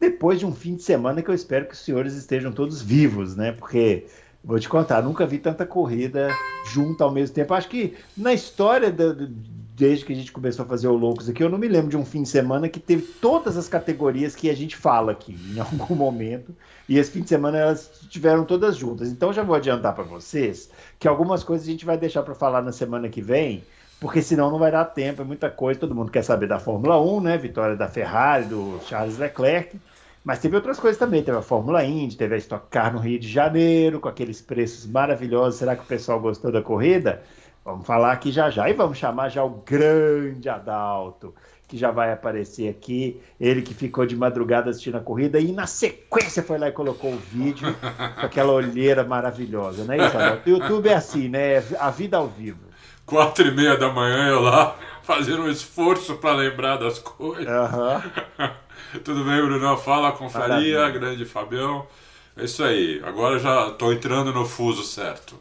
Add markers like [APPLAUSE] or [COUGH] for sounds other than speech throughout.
depois de um fim de semana que eu espero que os senhores estejam todos vivos, né? Porque Vou te contar, nunca vi tanta corrida junto ao mesmo tempo. Acho que na história, desde que a gente começou a fazer o Loucos aqui, eu não me lembro de um fim de semana que teve todas as categorias que a gente fala aqui em algum [LAUGHS] momento. E esse fim de semana elas tiveram todas juntas. Então já vou adiantar para vocês que algumas coisas a gente vai deixar para falar na semana que vem, porque senão não vai dar tempo, é muita coisa. Todo mundo quer saber da Fórmula 1, né? Vitória da Ferrari, do Charles Leclerc. Mas teve outras coisas também. Teve a Fórmula Indy, teve a Stock Car no Rio de Janeiro, com aqueles preços maravilhosos. Será que o pessoal gostou da corrida? Vamos falar aqui já já. E vamos chamar já o grande Adalto, que já vai aparecer aqui. Ele que ficou de madrugada assistindo a corrida e na sequência foi lá e colocou o vídeo com aquela olheira maravilhosa, não é isso, Adalto? O YouTube é assim, né? A vida ao vivo. Quatro e meia da manhã eu lá, fazendo um esforço para lembrar das coisas. Uhum. Tudo bem, Bruno? Fala, confraria, grande Fabião. É isso aí. Agora já estou entrando no fuso certo.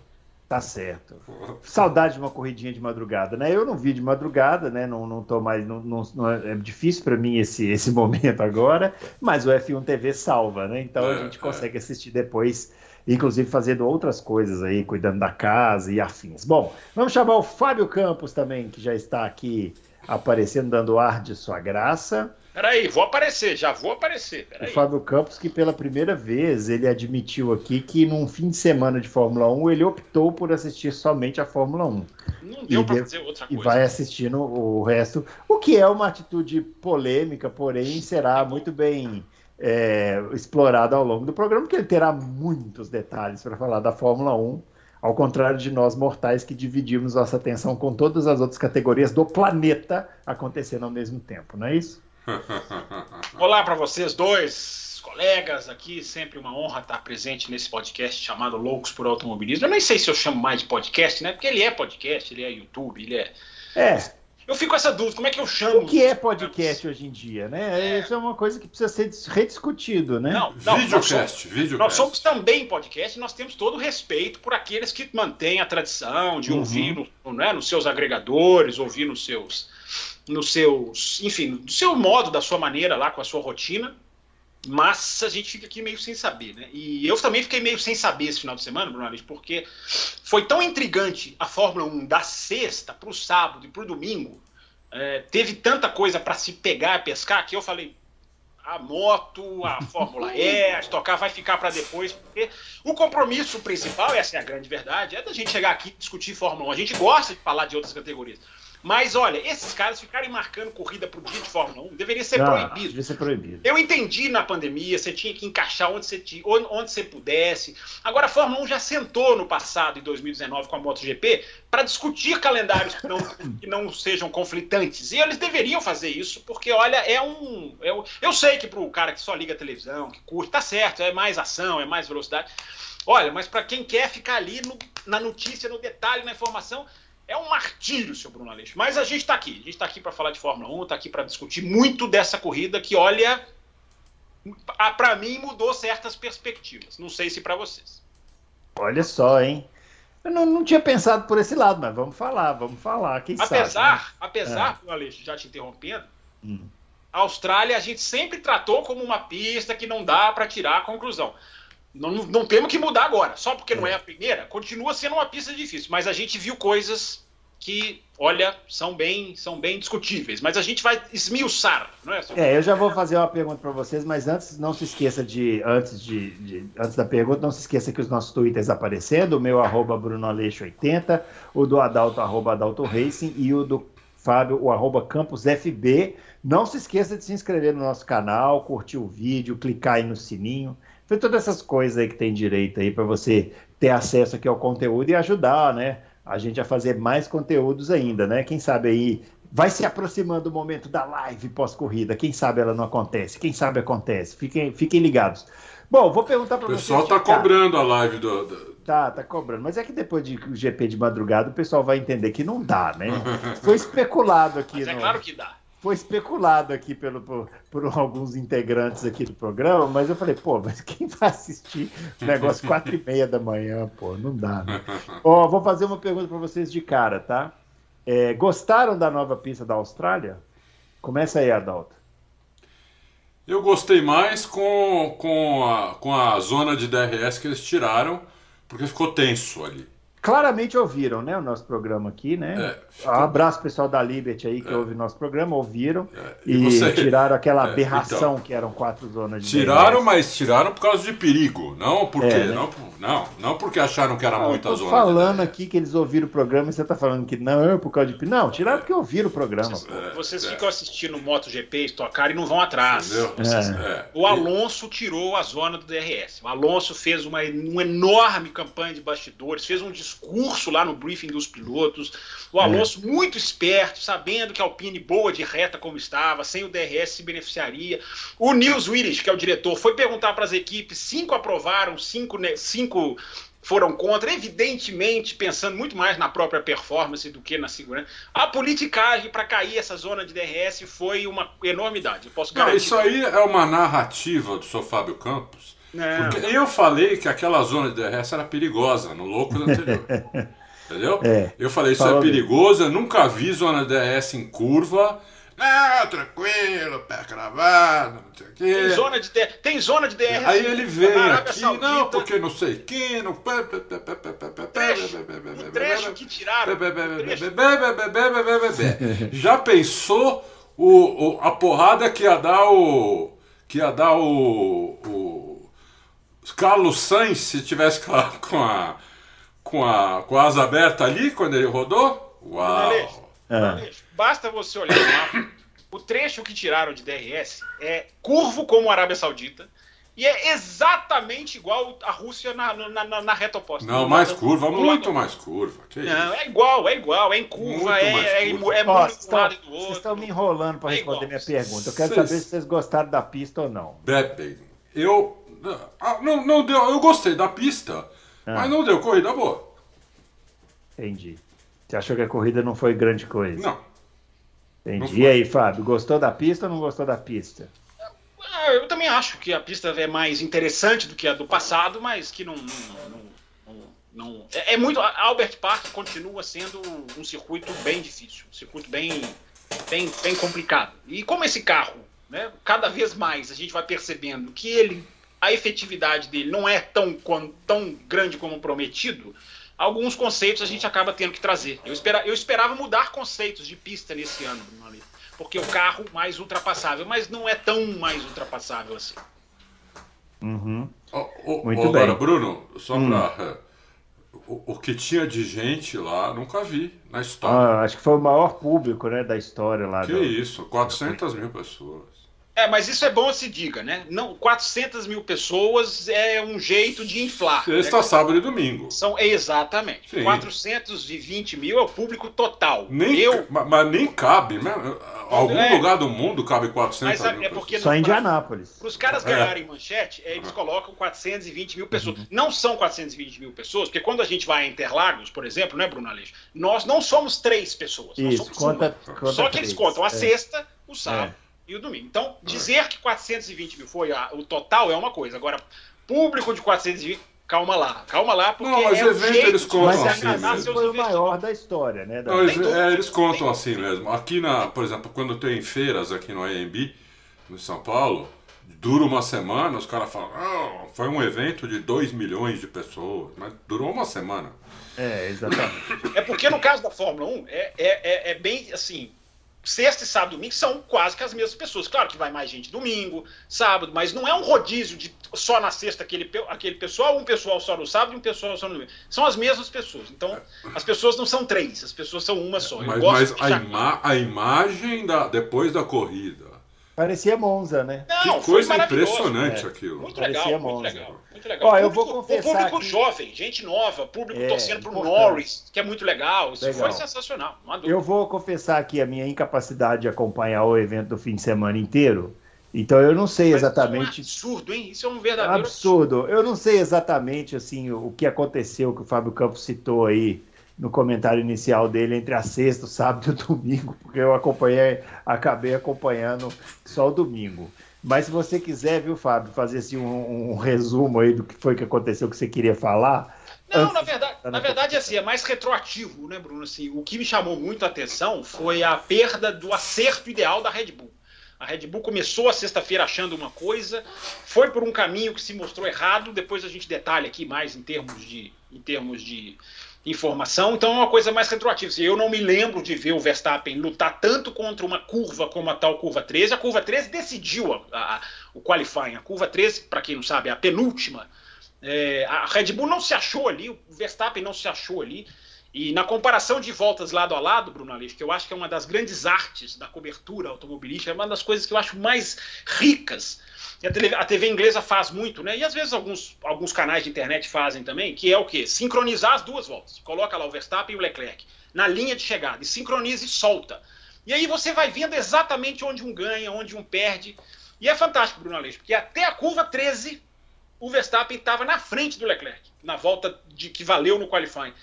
Tá certo. Saudade de uma corridinha de madrugada, né? Eu não vi de madrugada, né? Não, não tô mais. Não, não, não é, é difícil para mim esse, esse [LAUGHS] momento agora, mas o F1 TV salva, né? Então é, a gente consegue é. assistir depois, inclusive fazendo outras coisas aí, cuidando da casa e afins. Bom, vamos chamar o Fábio Campos também, que já está aqui aparecendo, dando ar de sua graça. Peraí, vou aparecer, já vou aparecer. Peraí. O Fábio Campos, que pela primeira vez ele admitiu aqui que num fim de semana de Fórmula 1 ele optou por assistir somente a Fórmula 1. Não deu para fazer outra coisa. E vai assistindo o resto, o que é uma atitude polêmica, porém será muito bem é, explorado ao longo do programa, porque ele terá muitos detalhes para falar da Fórmula 1. Ao contrário de nós mortais que dividimos nossa atenção com todas as outras categorias do planeta acontecendo ao mesmo tempo, não é isso? [LAUGHS] Olá para vocês dois, colegas aqui, sempre uma honra estar presente nesse podcast chamado Loucos por Automobilismo. Eu nem sei se eu chamo mais de podcast, né? Porque ele é podcast, ele é YouTube, ele é. É. Eu fico com essa dúvida, como é que eu chamo? O que é podcast hoje em dia, né? É. Isso é uma coisa que precisa ser rediscutido, né? Não, não videocast, nós somos, videocast. Nós somos também podcast e nós temos todo o respeito por aqueles que mantêm a tradição de uhum. ouvir no, né, nos seus agregadores, ouvir nos seus nos seus, enfim, do seu modo, da sua maneira lá, com a sua rotina. Mas a gente fica aqui meio sem saber, né? E eu também fiquei meio sem saber esse final de semana, Bruno Alves, porque foi tão intrigante a Fórmula 1 da sexta para o sábado e para o domingo. É, teve tanta coisa para se pegar e pescar que eu falei: a moto, a [LAUGHS] Fórmula E, a Stock vai ficar para depois, porque o compromisso principal, essa é a grande verdade, é da gente chegar aqui e discutir Fórmula 1. A gente gosta de falar de outras categorias. Mas olha, esses caras ficarem marcando corrida pro dia de Fórmula 1 deveria ser Não, proibido. Devia ser proibido. Eu entendi na pandemia, você tinha que encaixar onde você, onde você pudesse. Agora a Fórmula 1 já sentou no passado, em 2019, com a MotoGP, para discutir calendários que não, que não sejam conflitantes. E eles deveriam fazer isso, porque, olha, é um. É um eu sei que pro cara que só liga a televisão, que curte, tá certo, é mais ação, é mais velocidade. Olha, mas para quem quer ficar ali no, na notícia, no detalhe, na informação, é um martírio, seu Bruno Aleixo. Mas a gente está aqui. A gente está aqui para falar de Fórmula 1, está aqui para discutir muito dessa corrida que, olha, para mim mudou certas perspectivas. Não sei se para vocês. Olha só, hein? Eu não, não, tinha pensado por esse lado, mas vamos falar, vamos falar. Quem apesar, sabe, né? apesar, é. Bruno Aleixo, já te interrompendo, hum. a Austrália a gente sempre tratou como uma pista que não dá para tirar a conclusão. Não, não temos que mudar agora. Só porque não é a primeira, continua sendo uma pista difícil. Mas a gente viu coisas que, olha, são bem, são bem discutíveis. Mas a gente vai esmiuçar, não é? É, eu já vou fazer uma pergunta para vocês, mas antes não se esqueça de antes de, de, antes da pergunta, não se esqueça que os nossos twitters aparecendo, o meu arroba BrunoAleixo80, o do Adalto arroba Adalto Racing e o do Fábio, o arroba CampusFB. Não se esqueça de se inscrever no nosso canal, curtir o vídeo, clicar aí no sininho. Foi todas essas coisas aí que tem direito aí para você ter acesso aqui ao conteúdo e ajudar, né? A gente a fazer mais conteúdos ainda, né? Quem sabe aí vai se aproximando o momento da live pós-corrida. Quem sabe ela não acontece, quem sabe acontece. Fiquem, fiquem ligados. Bom, vou perguntar para vocês. O pessoal está cobrando a live do, do, Tá, tá cobrando. Mas é que depois de GP de madrugada o pessoal vai entender que não dá, né? Foi [LAUGHS] especulado aqui. Mas é no... claro que dá foi especulado aqui pelo, por, por, alguns integrantes aqui do programa, mas eu falei, pô, mas quem vai assistir o negócio quatro e meia da manhã, pô, não dá, né? Ó, vou fazer uma pergunta para vocês de cara, tá? É, gostaram da nova pista da Austrália? Começa aí, Adalto. Eu gostei mais com, com, a, com a zona de DRS que eles tiraram, porque ficou tenso ali claramente ouviram, né, o nosso programa aqui, né? É. Um abraço pessoal da Liberty aí que é. ouve nosso programa, ouviram é. e, e você... tiraram aquela é, aberração então, que eram quatro zonas de Tiraram, mas tiraram por causa de perigo, não porque é, né? não, não, não porque acharam que era não, muita zona. falando aqui que eles ouviram o programa e você tá falando que não é por causa de perigo. Não, tiraram porque ouviram o programa. Vocês, vocês ficam assistindo MotoGP, Stock e não vão atrás. Vocês... O Alonso tirou a zona do DRS. O Alonso fez uma, uma enorme campanha de bastidores, fez um discurso lá no briefing dos pilotos. O Alonso, é. muito esperto, sabendo que a Alpine boa de reta como estava, sem o DRS se beneficiaria. O Nils Willis, que é o diretor, foi perguntar para as equipes, cinco aprovaram, cinco, cinco foram contra, evidentemente pensando muito mais na própria performance do que na segurança. A politicagem para cair essa zona de DRS foi uma enormidade. Eu posso Não, isso aí é uma narrativa do Sr. Fábio Campos não. Porque eu falei que aquela zona de DRS era perigosa no louco anterior. Entendeu? É, eu falei, isso é perigoso, eu nunca vi zona de DRS em curva. Não, tranquilo, pé cravado, não sei o quê. Tem zona de, tem zona de DRS. Aí ele vem aqui, Saudita. não, porque não sei quem, não. O trecho que tiraram. Já pensou o, o, a porrada que ia dar o. que ia dar o, o Carlos Sainz, se tivesse [LAUGHS] com a, com a, com a, com a asa aberta ali quando ele rodou? Uau! É. Basta você olhar o mapa. O trecho que tiraram de DRS é curvo como a Arábia Saudita e é exatamente igual a Rússia na, na, na, na reta oposta. Não, mais curva, muito mais curva. Que não, isso? é igual, é igual, é em curva, é, é, curva. é, é, muito um lado do outro. Vocês estão me enrolando para é responder igual. minha pergunta. Eu quero saber se vocês gostaram da pista ou não. Bebe, eu ah, não, não deu. Eu gostei da pista, ah. mas não deu corrida boa. Entendi. Você achou que a corrida não foi grande coisa? Não. Entendi. Não e aí, Fábio, gostou da pista ou não gostou da pista? Ah, eu também acho que a pista é mais interessante do que a do passado, mas que não. não, não, não é, é, muito. Albert Park continua sendo um circuito bem difícil, um circuito bem, bem, bem complicado. E como esse carro, né, cada vez mais a gente vai percebendo que ele a efetividade dele não é tão, tão grande como prometido, alguns conceitos a gente acaba tendo que trazer. Eu, espera, eu esperava mudar conceitos de pista nesse ano, Bruno porque o carro mais ultrapassável, mas não é tão mais ultrapassável assim. Uhum. Oh, oh, Muito oh, bem. Agora, Bruno, só hum. para. O, o, que tinha de gente lá, nunca vi na história. Ah, acho que foi o maior público né, da história lá. Que do... isso, 400 mil pessoas. É, mas isso é bom se diga, né? Não, 400 mil pessoas é um jeito de inflar. Sexta, né? sábado e domingo. São, exatamente. Sim. 420 mil é o público total. Nem, Eu, mas, nem cabe, né? Algum é, lugar do mundo cabe 400 mas, mil é porque Só em Indianápolis. Para os caras é. ganharem manchete, eles colocam 420 mil pessoas. Uhum. Não são 420 mil pessoas, porque quando a gente vai a Interlagos, por exemplo, né, Bruno Aleixo? Nós não somos três pessoas. Isso, conta, conta, Só que eles contam a é. sexta, o sábado e o domingo. Então, dizer que 420 mil foi a, o total é uma coisa. Agora, público de 420, calma lá, calma lá, porque não, mas é evento eles contam assim mesmo. foi o maior da história, né? Da... Não, eles, é, eles contam assim mesmo. Aqui na, por exemplo, quando tem feiras aqui no AMB, no São Paulo, dura uma semana, os caras falam, oh, foi um evento de 2 milhões de pessoas, mas durou uma semana. É, exatamente. É porque no caso da Fórmula 1, é, é, é, é bem assim, sexta e sábado e domingo são quase que as mesmas pessoas. Claro que vai mais gente domingo, sábado, mas não é um rodízio de só na sexta aquele, aquele pessoal, um pessoal só no sábado e um pessoal só no domingo. São as mesmas pessoas. Então, as pessoas não são três, as pessoas são uma só. mas, mas a, ima a, imagem da, depois da corrida, Parecia Monza, né? Não, que coisa impressionante é. aquilo. Muito legal, muito Monza. legal, muito legal. Ó, eu vou confessar. O público jovem, gente nova, público é, torcendo pro Norris, que é muito legal. Isso legal. foi sensacional. Eu vou confessar aqui a minha incapacidade de acompanhar o evento do fim de semana inteiro. Então eu não sei Mas exatamente. Isso é um absurdo, hein? Isso é um verdadeiro absurdo. absurdo. Eu não sei exatamente assim o que aconteceu que o Fábio Campos citou aí no comentário inicial dele entre a sexta, o sábado e o domingo, porque eu acompanhei, acabei acompanhando só o domingo. Mas se você quiser, viu, Fábio, fazer assim, um, um resumo aí do que foi que aconteceu que você queria falar. Não, na verdade, na verdade, assim, é mais retroativo, né, Bruno? Assim, o que me chamou muito a atenção foi a perda do acerto ideal da Red Bull. A Red Bull começou a sexta-feira achando uma coisa, foi por um caminho que se mostrou errado. Depois a gente detalha aqui mais em termos de, em termos de informação, então é uma coisa mais retroativa. Eu não me lembro de ver o Verstappen lutar tanto contra uma curva como a tal curva 13. A curva 13 decidiu a, a, o qualifying. A curva 13, para quem não sabe, é a penúltima. É, a Red Bull não se achou ali, o Verstappen não se achou ali. E na comparação de voltas lado a lado, Bruno Aleixo, que eu acho que é uma das grandes artes da cobertura automobilística, é uma das coisas que eu acho mais ricas a TV, a TV, inglesa faz muito, né? E às vezes alguns, alguns canais de internet fazem também, que é o quê? Sincronizar as duas voltas. Coloca lá o Verstappen e o Leclerc na linha de chegada e sincroniza e solta. E aí você vai vendo exatamente onde um ganha, onde um perde. E é fantástico, Bruno Aleixo, porque até a curva 13 o Verstappen estava na frente do Leclerc, na volta de que valeu no qualifying.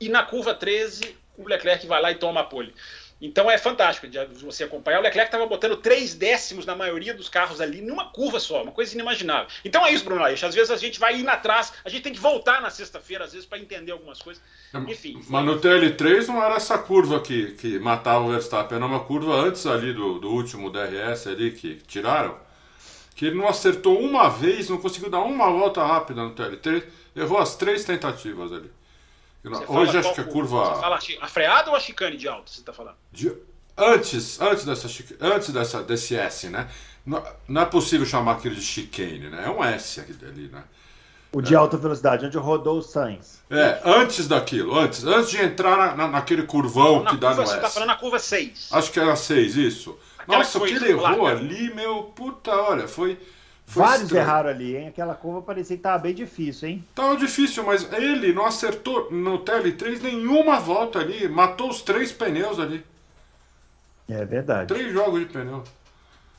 E na curva 13 o Leclerc vai lá e toma a pole. Então é fantástico de você acompanhar. O Leclerc estava botando três décimos na maioria dos carros ali numa curva só, uma coisa inimaginável. Então é isso, Bruno Laís. Às vezes a gente vai indo atrás, a gente tem que voltar na sexta-feira, às vezes, para entender algumas coisas. Enfim. Mas no TL3 não era essa curva que, que matava o Verstappen, era uma curva antes ali do, do último DRS ali que tiraram, que ele não acertou uma vez, não conseguiu dar uma volta rápida no TL3, errou as três tentativas ali. Hoje acho que a curva. Você fala a freada ou a chicane de alto? Você está falando? De... Antes, antes, dessa, antes dessa, desse S, né? Não, não, é possível chamar aquilo de chicane, né? É um S ali, né? O de é. alta velocidade, onde rodou o Sainz. É, antes daquilo, antes, antes de entrar na, na, naquele curvão na que dá no você S. Você tá falando na curva 6. Acho que era 6, isso. Aquela Nossa, o que ele errou ali, meu, puta, olha, foi. Foi Vários estranho. erraram ali, hein? Aquela curva parecia que tava bem difícil, hein? Tava difícil, mas ele não acertou no TL3 nenhuma volta ali. Matou os três pneus ali. É verdade. Três jogos de pneu.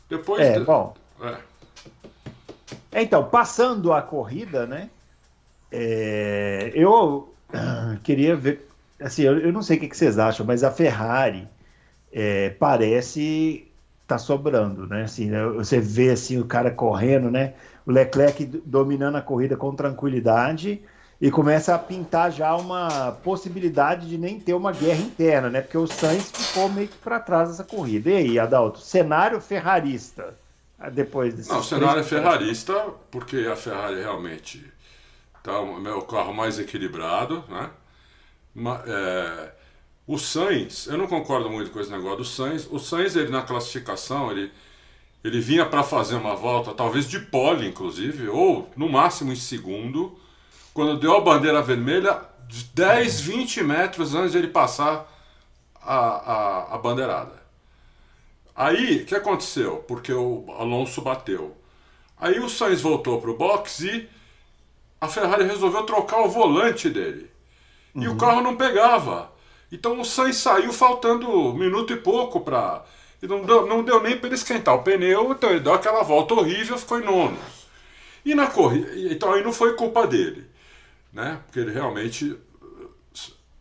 Depois. É, de... bom. É. Então, passando a corrida, né? É, eu [CLEARS THROAT] queria ver. Assim, eu, não sei o que, que vocês acham, mas a Ferrari é, parece tá sobrando, né? Assim, né? você vê assim o cara correndo, né? O Leclerc dominando a corrida com tranquilidade e começa a pintar já uma possibilidade de nem ter uma guerra interna, né? Porque o Sainz ficou meio que para trás dessa corrida. E aí, Adalto, cenário ferrarista ah, depois desse. Não, o cenário é ferrarista porque a Ferrari realmente tá o carro mais equilibrado, né? É, o Sainz, eu não concordo muito com esse negócio do Sainz. O Sainz, ele na classificação, ele, ele vinha para fazer uma volta, talvez de pole, inclusive, ou no máximo em segundo, quando deu a bandeira vermelha, 10, 20 metros antes de ele passar a, a, a bandeirada. Aí, o que aconteceu? Porque o Alonso bateu. Aí o Sainz voltou para o box e a Ferrari resolveu trocar o volante dele. E uhum. o carro não pegava. Então o Sainz saiu faltando um minuto e pouco para. E não deu, não deu nem para ele esquentar o pneu, então ele deu aquela volta horrível, ficou em nono. E na corrida. Então aí não foi culpa dele. Né? Porque ele realmente.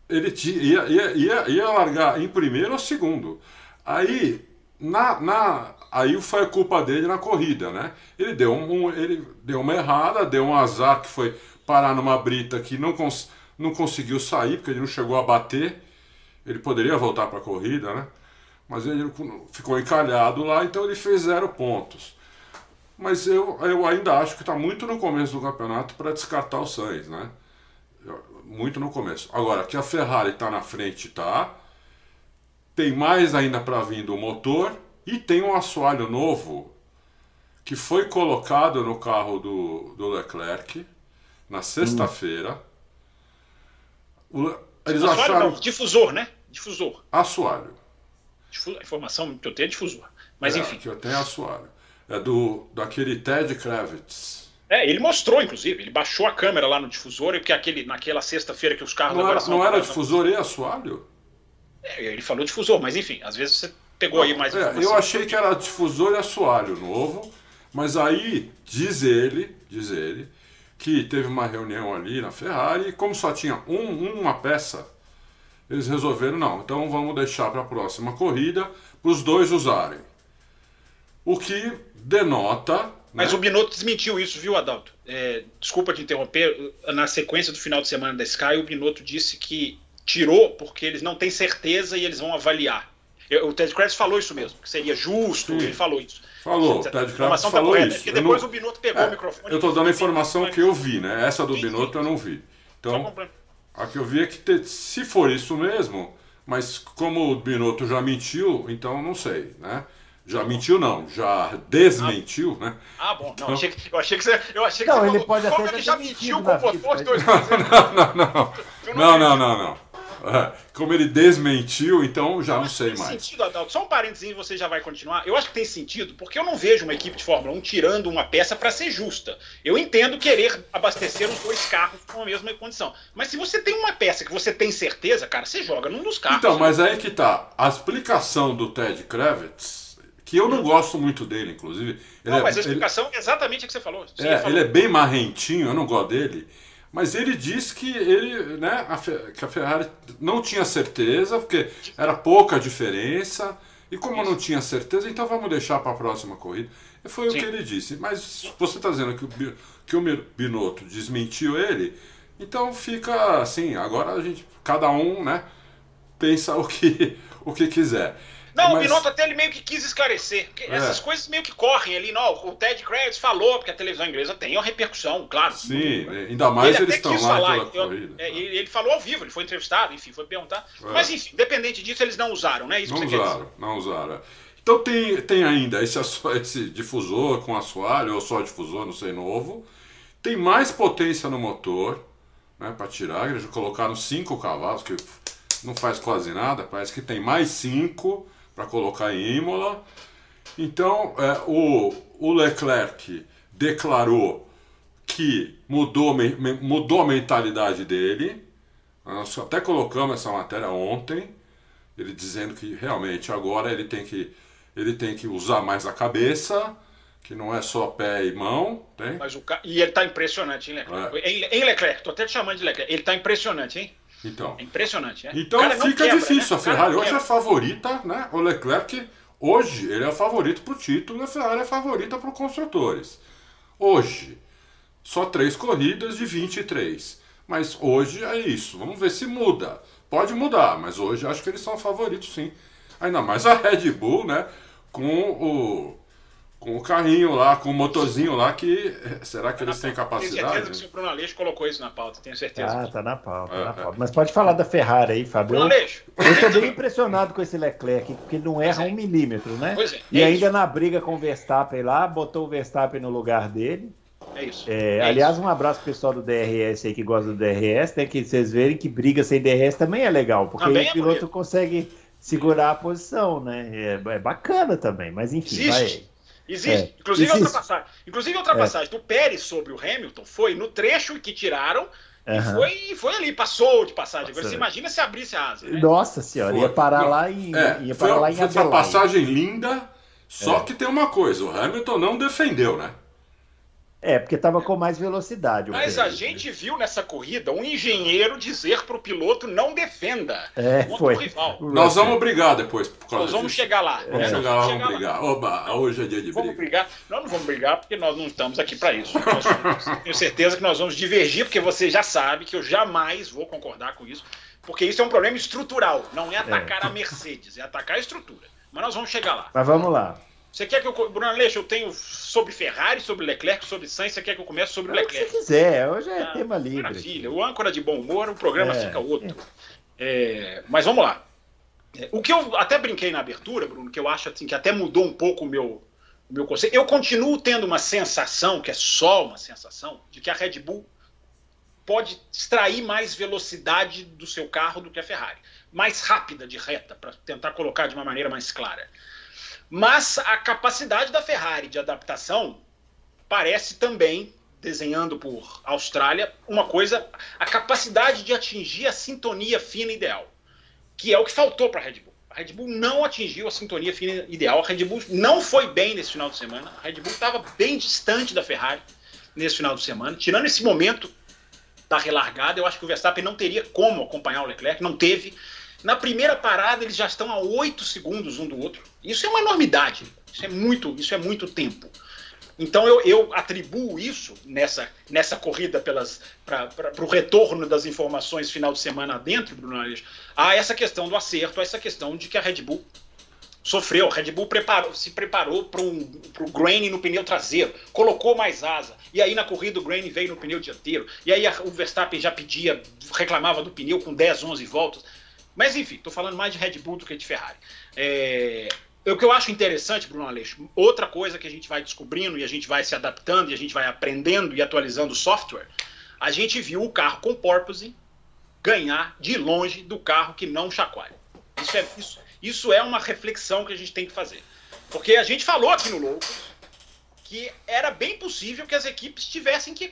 Ele ia, ia, ia, ia largar em primeiro ou segundo. Aí, na, na, aí foi a culpa dele na corrida, né? Ele deu, um, ele deu uma errada, deu um azar que foi parar numa brita que não, cons, não conseguiu sair, porque ele não chegou a bater. Ele poderia voltar para a corrida, né? Mas ele ficou encalhado lá, então ele fez zero pontos. Mas eu, eu ainda acho que está muito no começo do campeonato para descartar o Sainz, né? Muito no começo. Agora, que a Ferrari está na frente, tá. Tem mais ainda para vir do motor e tem um assoalho novo que foi colocado no carro do, do Leclerc na sexta-feira. Hum. Eles acharam. Não, difusor, né? Difusor. Assoalho. A informação que eu tenho é difusor. Mas é, enfim. Que eu tenho assoalho. É do daquele Ted Kravitz. É, ele mostrou, inclusive, ele baixou a câmera lá no difusor, porque aquele, naquela sexta-feira que os carros Não era, não era difusor e assoalho? É, ele falou difusor, mas enfim, às vezes você pegou não, aí mais é, Eu achei que era difusor e assoalho novo, mas aí diz ele, diz ele, que teve uma reunião ali na Ferrari e como só tinha um, uma peça, eles resolveram, não, então vamos deixar para a próxima corrida para os dois usarem. O que denota mas né? o Binotto desmentiu isso, viu, Adalto? É, desculpa te interromper. Na sequência do final de semana da Sky, o Binotto disse que tirou porque eles não têm certeza e eles vão avaliar. O Ted Kravitz falou isso mesmo, que seria justo, Sim. ele falou isso. Falou, o Ted Kravitz tá falou isso. Porque depois não... o Binotto pegou é, o microfone. Eu estou dando a informação que eu vi, né? Essa do Binotto eu não vi. Então, a que eu vi é que se for isso mesmo, mas como o Binotto já mentiu, então não sei, né? Já mentiu, não, já desmentiu, ah, né? Ah, bom, não, então... achei que, eu achei que você. Eu achei que não, você ele falou, pode até ele já mentiu com você dois [LAUGHS] Não, não, não. Não, não, não, não. É, como ele desmentiu, então já não sei tem mais. sentido, Adalto. Só um parênteses você já vai continuar. Eu acho que tem sentido, porque eu não vejo uma equipe de Fórmula 1 tirando uma peça para ser justa. Eu entendo querer abastecer os dois carros com a mesma condição. Mas se você tem uma peça que você tem certeza, cara, você joga num dos carros. Então, mas aí que tá. A explicação do Ted Kravitz que eu não gosto muito dele, inclusive. Não, é, mas a explicação ele, é exatamente a que você falou. Você é, falou. ele é bem marrentinho, eu não gosto dele. Mas ele diz que ele, né, a, que a Ferrari não tinha certeza, porque era pouca diferença. E como Isso. não tinha certeza, então vamos deixar para a próxima corrida. E foi Sim. o que ele disse. Mas você está dizendo que o, que o Binotto desmentiu ele, então fica assim, agora a gente, cada um, né, pensa o que, o que quiser. Não, Mas... o Binotto até ele meio que quis esclarecer. É. Essas coisas meio que correm ali. Não, o Ted Kravitz falou, porque a televisão inglesa tem uma repercussão, claro. Sim, ainda mais ele eles estão lá falar, eu, é, ele, ele, falou ao vivo, ele foi entrevistado, enfim, foi perguntar. É. Mas enfim, independente disso, eles não usaram, né? Isso não usaram, não usaram. Então tem, tem ainda esse, esse difusor com assoalho, ou só difusor, não sei, novo. Tem mais potência no motor, né, para tirar. Eles colocaram 5 cavalos, que não faz quase nada, parece que tem mais 5 para colocar em Imola. Então, é, o, o Leclerc declarou que mudou, me, mudou a mentalidade dele. Nós até colocamos essa matéria ontem, ele dizendo que realmente agora ele tem que, ele tem que usar mais a cabeça, que não é só pé e mão. Tem? Mas o, e ele está impressionante, hein, Leclerc? É. Em, em Leclerc, estou até te chamando de Leclerc. Ele está impressionante, hein? Então. É impressionante, né? Então fica quebra, difícil. Né? A Ferrari hoje é favorita, né? O Leclerc, hoje, ele é favorito para o título e a Ferrari é favorita para os construtores. Hoje, só três corridas de 23. Mas hoje é isso. Vamos ver se muda. Pode mudar, mas hoje acho que eles são favoritos sim. Ainda mais a Red Bull, né? Com o com o carrinho lá, com o motorzinho lá, que será que eles têm capacidade? Tenho certeza que o senhor Bruno Aleixo colocou isso na pauta, tenho certeza. Ah, tá na pauta, tá na pauta. Mas pode falar da Ferrari aí, Fábio. Bruno Aleixo. Eu estou bem impressionado com esse Leclerc, porque ele não erra é. um milímetro, né? Pois é. E é ainda isso. na briga com o Verstappen lá, botou o Verstappen no lugar dele. É isso. É, é aliás, isso. um abraço pro pessoal do DRS aí que gosta do DRS, tem que vocês verem que briga sem DRS também é legal, porque aí o é piloto consegue segurar a posição, né? É, é bacana também, mas enfim, Existe. vai. Existe. É, inclusive, existe. ultrapassagem. Inclusive, a ultrapassagem é. do Pérez sobre o Hamilton foi no trecho que tiraram. Uhum. E, foi, foi ali, passou de passagem. Agora você imagina se abrisse a asa. Né? Nossa senhora, foi. ia parar lá em. É, ia parar foi, lá em foi uma passagem linda, só é. que tem uma coisa: o Hamilton não defendeu, né? É, porque estava com mais velocidade. Mas a gente viu nessa corrida um engenheiro dizer para o piloto não defenda é, foi. rival. Nós vamos brigar depois por causa Nós vamos disso. chegar lá. Vamos é. chegar lá, vamos brigar. Oba, hoje é dia de vamos briga. brigar. Nós não vamos brigar porque nós não estamos aqui para isso. Nós, tenho certeza que nós vamos divergir, porque você já sabe que eu jamais vou concordar com isso, porque isso é um problema estrutural. Não é atacar é. a Mercedes, é atacar a estrutura. Mas nós vamos chegar lá. Mas vamos lá. Você quer que eu. Bruno Aleixo, eu tenho sobre Ferrari, sobre Leclerc, sobre Sainz. Você quer que eu comece sobre Leclerc? Se quiser, hoje é ah, tema livre. Maravilha. O âncora de bom humor, o programa é, fica outro. É, mas vamos lá. É, o que eu até brinquei na abertura, Bruno, que eu acho assim, que até mudou um pouco o meu, o meu conceito. Eu continuo tendo uma sensação, que é só uma sensação, de que a Red Bull pode extrair mais velocidade do seu carro do que a Ferrari. Mais rápida de reta, para tentar colocar de uma maneira mais clara. Mas a capacidade da Ferrari de adaptação parece também, desenhando por Austrália, uma coisa, a capacidade de atingir a sintonia fina ideal, que é o que faltou para a Red Bull. A Red Bull não atingiu a sintonia fina ideal, a Red Bull não foi bem nesse final de semana, a Red Bull estava bem distante da Ferrari nesse final de semana, tirando esse momento da relargada, eu acho que o Verstappen não teria como acompanhar o Leclerc, não teve. Na primeira parada, eles já estão a 8 segundos um do outro. Isso é uma enormidade. Isso é muito, isso é muito tempo. Então eu, eu atribuo isso nessa, nessa corrida para o retorno das informações final de semana dentro, Bruno Aleixo, a essa questão do acerto, a essa questão de que a Red Bull sofreu. A Red Bull preparou, se preparou para um, o grain no pneu traseiro, colocou mais asa. E aí na corrida o grain veio no pneu dianteiro. E aí a, o Verstappen já pedia, reclamava do pneu com 10, 11 voltas. Mas enfim, estou falando mais de Red Bull do que de Ferrari. É, o que eu acho interessante, Bruno Aleixo, outra coisa que a gente vai descobrindo e a gente vai se adaptando e a gente vai aprendendo e atualizando o software, a gente viu o carro com porpoise ganhar de longe do carro que não chacoalha. Isso é, isso, isso é uma reflexão que a gente tem que fazer. Porque a gente falou aqui no Loucos que era bem possível que as equipes tivessem que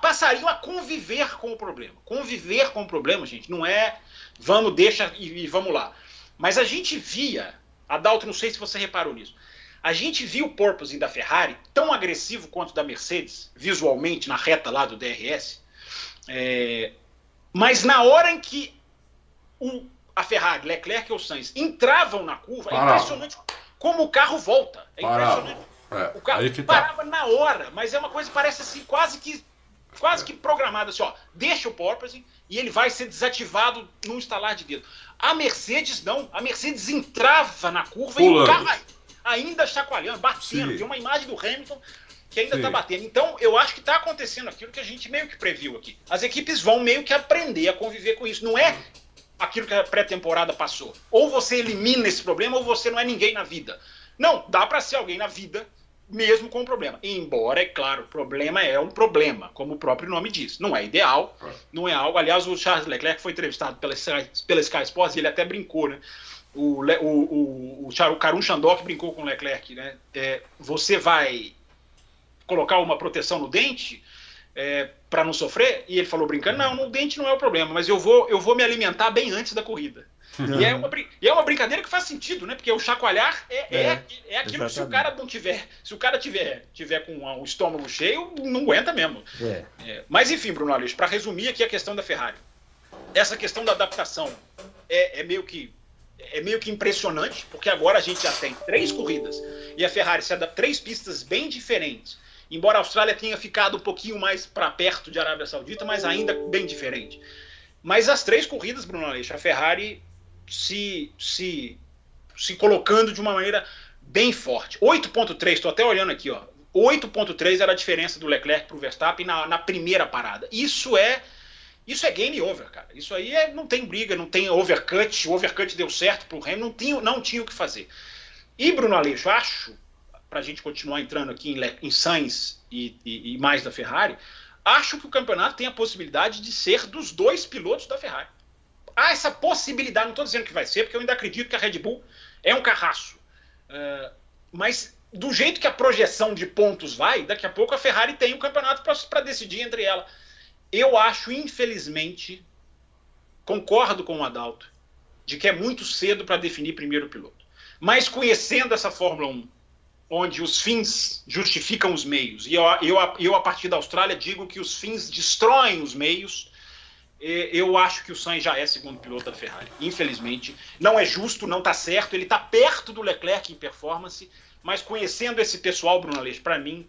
passariam a conviver com o problema. Conviver com o problema, gente, não é vamos, deixa e, e vamos lá. Mas a gente via, Adalto, não sei se você reparou nisso, a gente viu o porpoising da Ferrari tão agressivo quanto da Mercedes, visualmente, na reta lá do DRS, é, mas na hora em que o a Ferrari, Leclerc ou Sainz entravam na curva, é impressionante como o carro volta. É impressionante. É, o carro tá. parava na hora, mas é uma coisa que parece assim, quase que quase que programada assim, ó, deixa o porpoising e ele vai ser desativado num estalar de dedo. A Mercedes não, a Mercedes entrava na curva Pulando. e o carro ainda chacoalhando, batendo. Sim. Tem uma imagem do Hamilton que ainda está batendo. Então, eu acho que está acontecendo aquilo que a gente meio que previu aqui. As equipes vão meio que aprender a conviver com isso. Não é aquilo que a pré-temporada passou. Ou você elimina esse problema ou você não é ninguém na vida. Não, dá para ser alguém na vida mesmo com o problema. Embora, é claro, o problema é um problema, como o próprio nome diz. Não é ideal, é. não é algo. Aliás, o Charles Leclerc foi entrevistado pela, pela Sky Sports e ele até brincou, né? O, o, o, o, o Karun Chandok brincou com o Leclerc, né? É, você vai colocar uma proteção no dente é, para não sofrer? E ele falou brincando: não, no dente não é o problema, mas eu vou, eu vou me alimentar bem antes da corrida. E, é uma, e é uma brincadeira que faz sentido, né? Porque o chacoalhar é, é, é, é aquilo que se o cara não tiver, se o cara tiver, tiver com o estômago cheio, não aguenta mesmo. É. É, mas enfim, Bruno Aleixo, para resumir aqui a questão da Ferrari. Essa questão da adaptação é, é meio que é meio que impressionante, porque agora a gente já tem três corridas e a Ferrari se adapta três pistas bem diferentes Embora a Austrália tenha ficado um pouquinho mais para perto de Arábia Saudita, mas ainda bem diferente. Mas as três corridas, Bruno Aleixo, a Ferrari se, se, se colocando de uma maneira bem forte. 8.3, estou até olhando aqui, ó. 8.3 era a diferença do Leclerc para o Verstappen na, na, primeira parada. Isso é isso é game over, cara. Isso aí é, não tem briga, não tem overcut. O overcut deu certo para o Hamilton, não tinha, não tinha o que fazer. E Bruno Aleixo, acho para a gente continuar entrando aqui em, em Sainz e, e, e, mais da Ferrari, acho que o campeonato tem a possibilidade de ser dos dois pilotos da Ferrari. Há essa possibilidade, não estou dizendo que vai ser, porque eu ainda acredito que a Red Bull é um carraço. Uh, mas do jeito que a projeção de pontos vai, daqui a pouco a Ferrari tem o campeonato para decidir entre ela. Eu acho, infelizmente, concordo com o Adalto, de que é muito cedo para definir primeiro piloto. Mas conhecendo essa Fórmula 1, onde os fins justificam os meios. E eu, eu, eu, a partir da Austrália, digo que os fins destroem os meios. Eu acho que o Sainz já é segundo piloto da Ferrari. Infelizmente. Não é justo, não está certo. Ele está perto do Leclerc em performance. Mas conhecendo esse pessoal, Bruno Aleixo, para mim,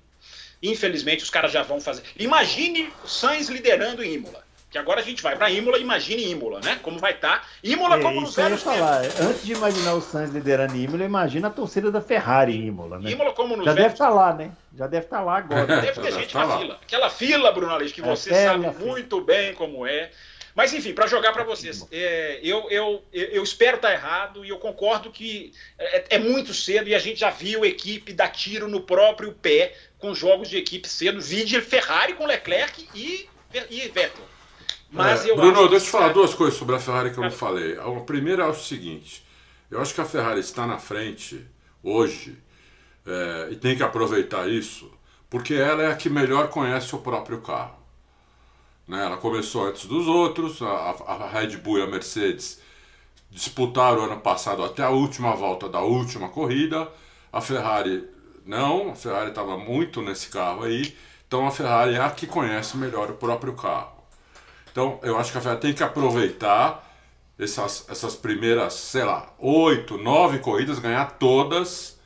infelizmente os caras já vão fazer. Imagine o Sainz liderando em Imola que agora a gente vai para Imola, imagine Imola, né? Como vai estar. Tá. Imola é, como nos velhos falar. Antes de imaginar o Sainz liderando Imola, imagina a torcida da Ferrari em Imola, né? Imola como nos Já velhos... deve estar tá lá, né? Já deve estar tá lá agora. Deve ter gente tá na fila. Aquela fila, Bruno Aleixo, que é, você sabe muito bem como é. Mas enfim, para jogar para vocês, é, eu, eu, eu espero estar errado e eu concordo que é, é, muito cedo e a gente já viu equipe dar tiro no próprio pé com jogos de equipe cedo. Vide Ferrari com Leclerc e, e Vettel. Mas é, eu Bruno, deixa eu te falar duas coisas sobre a Ferrari que eu não falei. A primeira é o seguinte: eu acho que a Ferrari está na frente hoje, é, e tem que aproveitar isso, porque ela é a que melhor conhece o próprio carro. Né? Ela começou antes dos outros, a, a Red Bull e a Mercedes disputaram ano passado até a última volta da última corrida, a Ferrari não, a Ferrari estava muito nesse carro aí, então a Ferrari é a que conhece melhor o próprio carro. Então eu acho que a Ferrari tem que aproveitar essas, essas primeiras, sei lá, oito, nove corridas, ganhar todas,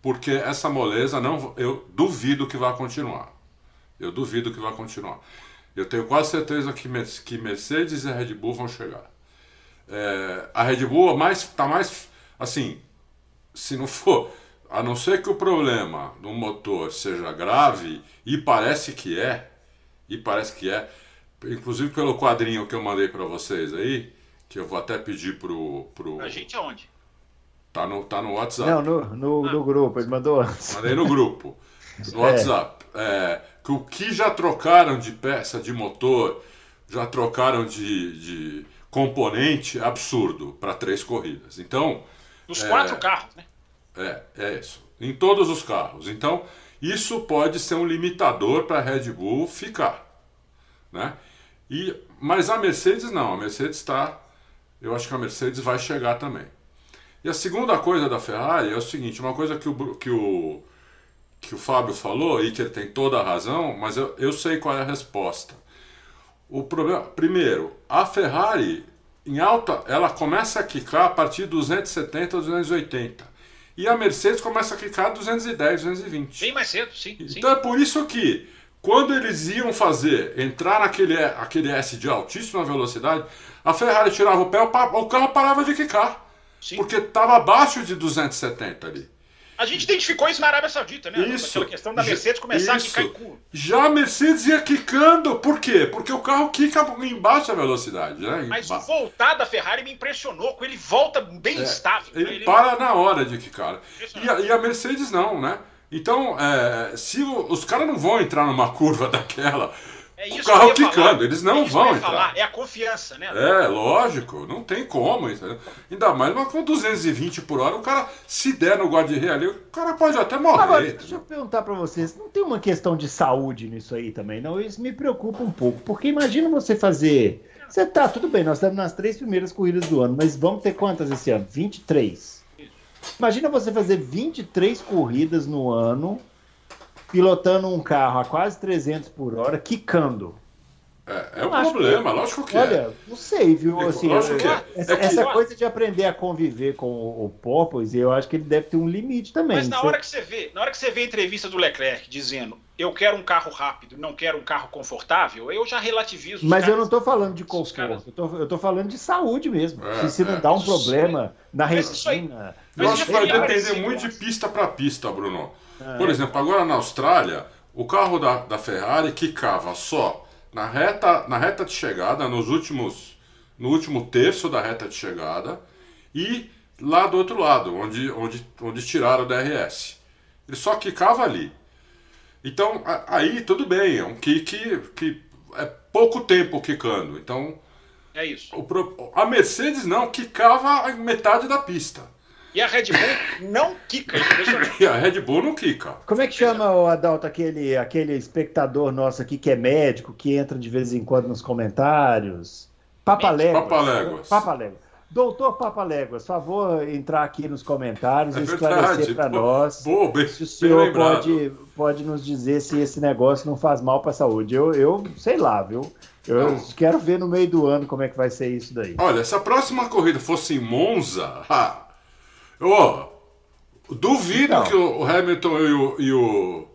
porque essa moleza não, eu duvido que vai continuar. Eu duvido que vai continuar. Eu tenho quase certeza que, que Mercedes e Red Bull vão chegar. É, a Red Bull mais, tá mais assim, se não for, a não ser que o problema do motor seja grave, e parece que é, e parece que é, inclusive pelo quadrinho que eu mandei para vocês aí, que eu vou até pedir pro. pro... A gente aonde? Tá no, tá no WhatsApp. Não, no, no, ah. no grupo, ele mandou antes. Mandei no grupo. [LAUGHS] No é. WhatsApp. É, que o que já trocaram de peça de motor, já trocaram de, de componente absurdo para três corridas. Então. Nos é, quatro carros, né? É, é isso. Em todos os carros. Então, isso pode ser um limitador para a Red Bull ficar. Né? E, mas a Mercedes não. A Mercedes está. Eu acho que a Mercedes vai chegar também. E a segunda coisa da Ferrari é o seguinte: uma coisa que o, que o, que o Fábio falou e que ele tem toda a razão, mas eu, eu sei qual é a resposta. O problema, primeiro, a Ferrari em alta, ela começa a quicar a partir de 270 ou 280. E a Mercedes começa a quicar a 210, 220. Bem mais cedo, sim. Então sim. é por isso que quando eles iam fazer, entrar naquele aquele S de altíssima velocidade, a Ferrari tirava o pé, o carro parava de quicar. Sim. Porque estava abaixo de 270 ali. A gente identificou isso na Arábia Saudita, né? Isso. Aquela questão da Mercedes começar isso. a quicar em curva. Já a Mercedes ia quicando, por quê? Porque o carro quica em baixa velocidade, né? Mas o voltar da Ferrari me impressionou, com ele volta bem é, estável. Ele, ele, para na hora de quicar. E a, e a Mercedes não, né? Então, é, se o, os caras não vão entrar numa curva [LAUGHS] daquela é isso o carro quicando, falar. eles não é vão entrar. Falar. É a confiança, né? É, lógico, não tem como. Entendeu? Ainda mais mas com 220 por hora, o cara, se der no guarda ali, o cara pode até morrer. Agora, deixa eu perguntar para vocês, não tem uma questão de saúde nisso aí também, não? Isso me preocupa um pouco, porque imagina você fazer... Você tá, tudo bem, nós estamos nas três primeiras corridas do ano, mas vamos ter quantas esse ano? 23. Imagina você fazer 23 corridas no ano pilotando um carro a quase 300 por hora, quicando. É, é um problema, que, lógico que olha, é. Olha, não sei, viu? Assim, lógico que é. Essa, é que, essa coisa de aprender a conviver com o, o Porpoise, eu acho que ele deve ter um limite também. Mas na hora que você vê, na hora que você vê a entrevista do Leclerc dizendo eu quero um carro rápido, não quero um carro confortável, eu já relativizo. Mas eu não estou falando de conforto, eu estou falando de saúde mesmo. É, se, se não é. dá um problema na retina. Eu acho que vai depender muito de pista para pista, Bruno. É. Por exemplo, agora na Austrália, o carro da, da Ferrari quicava só na reta, na reta de chegada, nos últimos, no último terço da reta de chegada e lá do outro lado, onde, onde, onde tiraram o DRS. Ele só quicava ali. Então, aí tudo bem, é um kick que é pouco tempo quicando. Então, é isso. O, a Mercedes não, quicava a metade da pista. E a Red Bull não quica, E a Red Bull não quica. Como é que chama, o Adalto, aquele, aquele espectador nosso aqui que é médico, que entra de vez em quando nos comentários? Papaléguas. Papaléguas. Papaléguas. Doutor Papaléguas, favor entrar aqui nos comentários é e esclarecer para nós boa, bem, se o senhor pode, pode nos dizer se esse negócio não faz mal para a saúde. Eu, eu sei lá, viu? Eu não. quero ver no meio do ano como é que vai ser isso daí. Olha, se a próxima corrida fosse em Monza, ah, Oh, duvido então. que o Hamilton e o, e o,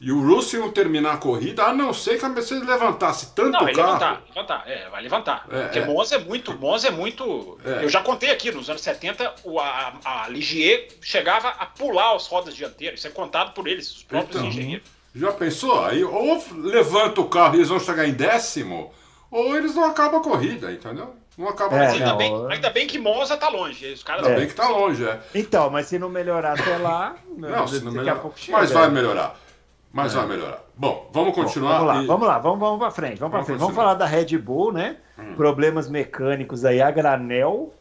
e o Russell iam terminar a corrida, a não ser que a Mercedes levantasse tanto não, vai carro. Levantar, levantar, é, vai levantar. É, Porque é. Monza é muito. Monza é muito. É. Eu já contei aqui, nos anos 70, o, a, a Ligier chegava a pular as rodas dianteiras. Isso é contado por eles, os próprios então, engenheiros. Já pensou? Aí ou levanta o carro e eles vão chegar em décimo, ou eles não acabam a corrida, entendeu? Não acaba é, ainda, não, bem, ainda bem que Monza tá longe. Os caras ainda é. bem que tá longe, é. Então, mas se não melhorar até lá, não, se não melhorar, mas vai melhorar. Mas é. vai melhorar. Bom, vamos continuar. Bom, vamos lá, e... vamos lá, vamos, vamos pra frente. Vamos, vamos, frente. vamos falar da Red Bull, né? Hum. Problemas mecânicos aí a granel.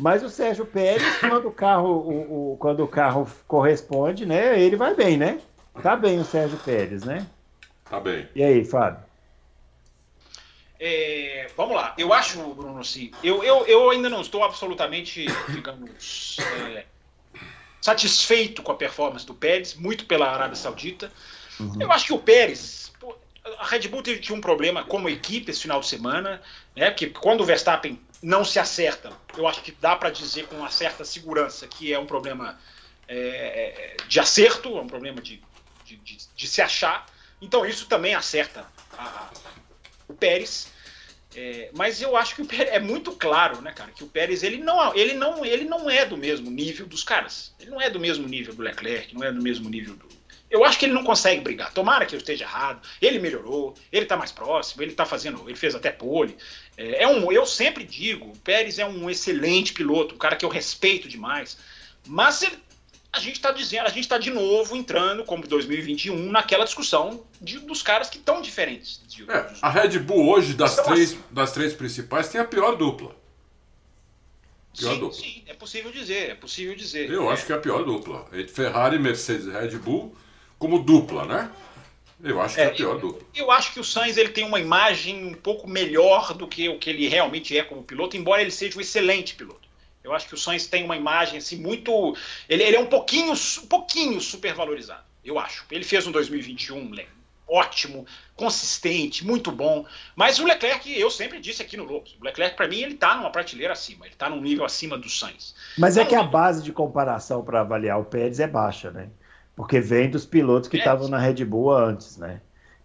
Mas o Sérgio Pérez, [LAUGHS] quando o carro, o, o, quando o carro corresponde, né? Ele vai bem, né? Tá bem o Sérgio Pérez, né? Tá bem. E aí, Fábio? É, vamos lá, eu acho, Bruno, assim, eu, eu, eu ainda não estou absolutamente, [COUGHS] digamos, é, satisfeito com a performance do Pérez, muito pela Arábia Saudita. Uhum. Eu acho que o Pérez, a Red Bull teve um problema como equipe esse final de semana, né? Que quando o Verstappen não se acerta, eu acho que dá para dizer com uma certa segurança que é um problema é, de acerto, é um problema de, de, de, de, se achar. Então isso também acerta a, a, o Pérez. É, mas eu acho que o Pérez, é muito claro, né, cara, que o Pérez ele não, ele, não, ele não é do mesmo nível dos caras. Ele não é do mesmo nível do Leclerc, não é do mesmo nível do. Eu acho que ele não consegue brigar. Tomara que eu esteja errado. Ele melhorou, ele está mais próximo, ele está fazendo, ele fez até pole. É, é, um, eu sempre digo, o Pérez é um excelente piloto, um cara que eu respeito demais. Mas ele a gente está dizendo, a gente está de novo entrando, como 2021, naquela discussão de, dos caras que estão diferentes. De, é, a Red Bull hoje, das três, assim. das três principais, tem a pior dupla. Pior sim, dupla. sim, é possível dizer, é possível dizer. Eu é. acho que é a pior dupla. Ferrari, Mercedes e Red Bull como dupla, né? Eu acho que é, é a pior eu, dupla. Eu acho que o Sainz ele tem uma imagem um pouco melhor do que o que ele realmente é como piloto, embora ele seja um excelente piloto. Eu acho que o Sainz tem uma imagem assim muito. Ele, ele é um pouquinho, um pouquinho supervalorizado, eu acho. Ele fez um 2021 ótimo, consistente, muito bom. Mas o Leclerc, eu sempre disse aqui no Lopes, o Leclerc, para mim, ele está numa prateleira acima, ele está num nível acima do Sainz. Mas é que a base de comparação para avaliar o Pérez é baixa, né? Porque vem dos pilotos que estavam na Red Bull antes, né?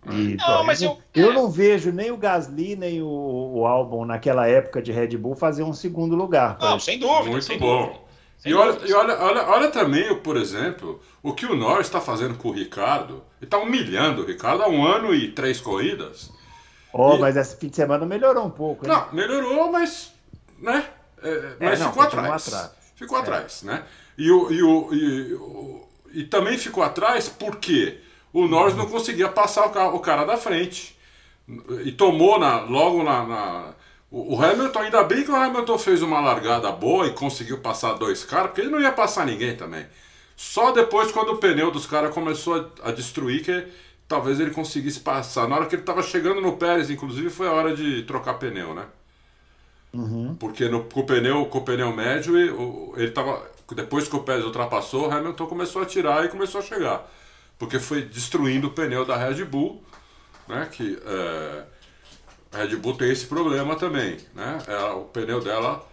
E, não, mas eu, eu não vejo nem o Gasly nem o, o Albon naquela época de Red Bull fazer um segundo lugar. Não, sem dúvida. Muito sem bom. Dúvida. E, olha, e olha, olha, olha também, por exemplo, o que o Norris está fazendo com o Ricardo. Ele está humilhando o Ricardo há um ano e três corridas. Oh, e... mas esse fim de semana melhorou um pouco. Hein? Não, melhorou, mas. Né? É, é mas é, não, ficou atrás. atrás. Ficou é. atrás, né? E, o, e, o, e, o, e também ficou atrás porque o Norris não conseguia passar o cara da frente. E tomou na, logo na, na. O Hamilton, ainda bem que o Hamilton fez uma largada boa e conseguiu passar dois caras, porque ele não ia passar ninguém também. Só depois, quando o pneu dos caras começou a, a, destruir, que talvez ele conseguisse passar. Na hora que ele estava chegando no Pérez, inclusive, foi a hora de trocar pneu, né? Uhum. Porque no, com, o pneu, com o pneu médio, ele estava. Depois que o Pérez ultrapassou, o Hamilton começou a tirar e começou a chegar porque foi destruindo o pneu da Red Bull, né? Que é, a Red Bull tem esse problema também, né? Ela, o pneu dela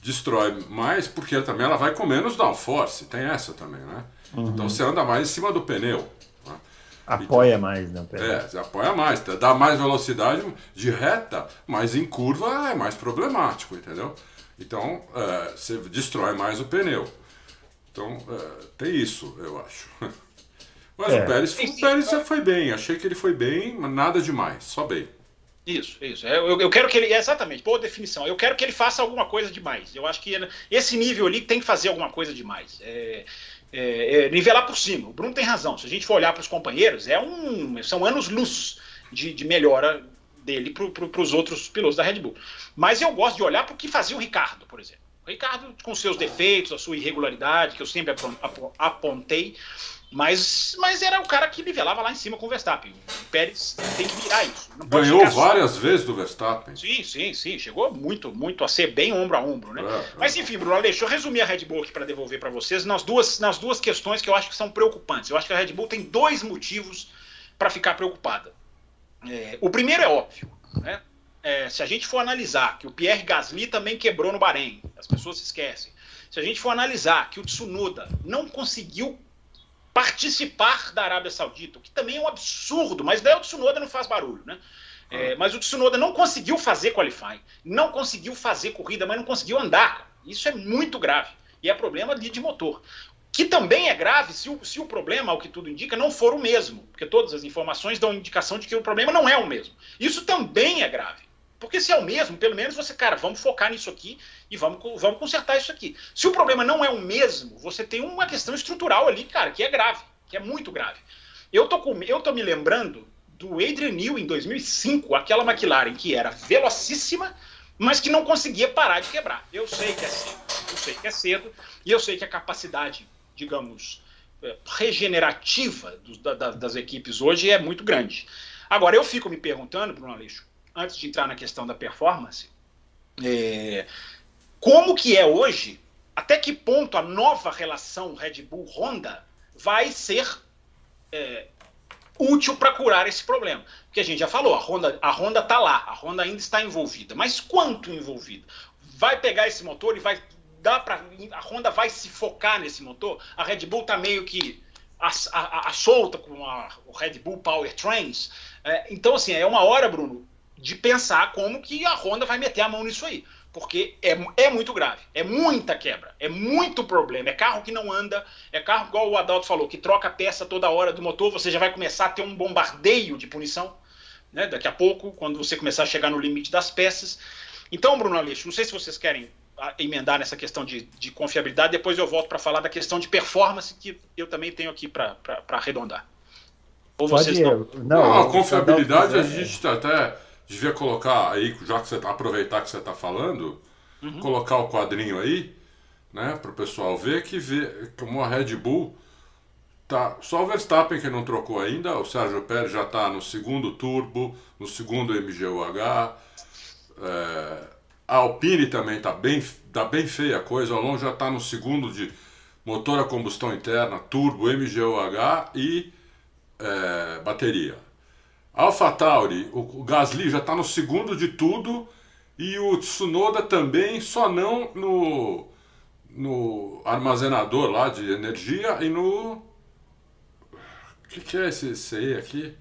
destrói mais porque também ela vai com menos downforce, tem essa também, né? Uhum. Então você anda mais em cima do pneu. Né? Apoia então, mais, né? É, você apoia mais, dá mais velocidade de reta, mas em curva é mais problemático, entendeu? Então é, você destrói mais o pneu. Então é, tem isso, eu acho. [LAUGHS] Mas é. o Pérez, o Pérez já foi bem. Achei que ele foi bem, mas nada demais, só bem. Isso, isso. É, eu, eu quero que ele. Exatamente, boa definição. Eu quero que ele faça alguma coisa demais. Eu acho que esse nível ali tem que fazer alguma coisa demais. É, é, é, nivelar por cima. O Bruno tem razão. Se a gente for olhar para os companheiros, é um, são anos-luz de, de melhora dele para os outros pilotos da Red Bull. Mas eu gosto de olhar para o que fazia o Ricardo, por exemplo. O Ricardo, com seus defeitos, a sua irregularidade, que eu sempre apontei, mas, mas era o cara que nivelava lá em cima com o Verstappen. O Pérez tem que virar isso. Ganhou várias só... vezes do Verstappen. Sim, sim, sim. Chegou muito, muito a ser bem ombro a ombro, né? É, é. mas enfim, Bruno, deixa eu resumir a Red Bull aqui para devolver para vocês nas duas, nas duas questões que eu acho que são preocupantes. Eu acho que a Red Bull tem dois motivos para ficar preocupada. É, o primeiro é óbvio, né? É, se a gente for analisar que o Pierre Gasly também quebrou no Bahrein, as pessoas se esquecem. Se a gente for analisar que o Tsunoda não conseguiu participar da Arábia Saudita, o que também é um absurdo, mas daí o Tsunoda não faz barulho, né? É, ah. mas o Tsunoda não conseguiu fazer qualifying, não conseguiu fazer corrida, mas não conseguiu andar. Isso é muito grave. E é problema de, de motor. Que também é grave se o, se o problema, ao que tudo indica, não for o mesmo. Porque todas as informações dão indicação de que o problema não é o mesmo. Isso também é grave. Porque se é o mesmo, pelo menos você, cara, vamos focar nisso aqui e vamos, vamos consertar isso aqui. Se o problema não é o mesmo, você tem uma questão estrutural ali, cara, que é grave, que é muito grave. Eu tô, com, eu tô me lembrando do Adrian Newey em 2005, aquela McLaren que era velocíssima, mas que não conseguia parar de quebrar. Eu sei que é cedo, eu sei que é cedo, e eu sei que a capacidade, digamos, é, regenerativa do, da, das equipes hoje é muito grande. Agora, eu fico me perguntando, Bruno Aleixo, antes de entrar na questão da performance, é, como que é hoje, até que ponto a nova relação Red Bull-Honda vai ser é, útil para curar esse problema. Porque a gente já falou, a Honda a Honda está lá, a Honda ainda está envolvida. Mas quanto envolvida? Vai pegar esse motor e vai dar para a Honda vai se focar nesse motor? A Red Bull está meio que a, a, a, solta com a, o Red Bull Power Trains. É, então, assim, é uma hora, Bruno, de pensar como que a Honda vai meter a mão nisso aí. Porque é, é muito grave, é muita quebra, é muito problema, é carro que não anda, é carro, igual o Adalto falou, que troca peça toda hora do motor, você já vai começar a ter um bombardeio de punição, né, daqui a pouco, quando você começar a chegar no limite das peças. Então, Bruno Aleixo, não sei se vocês querem ah, emendar nessa questão de, de confiabilidade, depois eu volto para falar da questão de performance, que eu também tenho aqui para arredondar. Ou vocês Pode, não... não, a confiabilidade a gente está até devia colocar aí, já que você tá, aproveitar que você está falando, uhum. colocar o quadrinho aí, né, para o pessoal ver que vê como a Red Bull tá só o Verstappen que não trocou ainda, o Sérgio Pérez já está no segundo turbo, no segundo MGUH, é, a Alpine também está bem, tá bem feia a coisa, o Alonso já está no segundo de motor a combustão interna, turbo, MGUH e é, bateria. AlphaTauri, o Gasly já está no segundo de tudo e o Tsunoda também, só não no, no armazenador lá de energia e no. O que, que, é esse, aí aqui?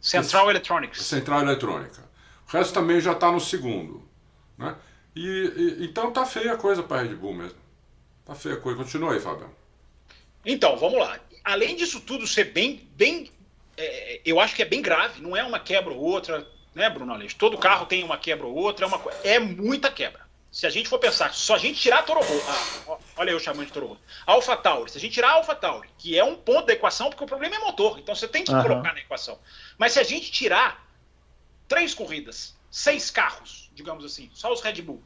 Central. Electronics. Central Eletrônica. O resto também já está no segundo. Né? E, e, então tá feia a coisa para a Red Bull mesmo. Tá feia a coisa. Continua aí, Fabião. Então, vamos lá. Além disso tudo ser bem, bem é, eu acho que é bem grave, não é uma quebra ou outra, né, Bruno Aleixo? Todo carro tem uma quebra ou outra, é, uma, é muita quebra. Se a gente for pensar, só a gente tirar a Toro Rosso, ah, olha eu chamando de Toro Rosso, Alpha Tauri, se a gente tirar a Alpha Tauri, que é um ponto da equação, porque o problema é motor, então você tem que uhum. colocar na equação. Mas se a gente tirar três corridas, seis carros, digamos assim, só os Red Bull,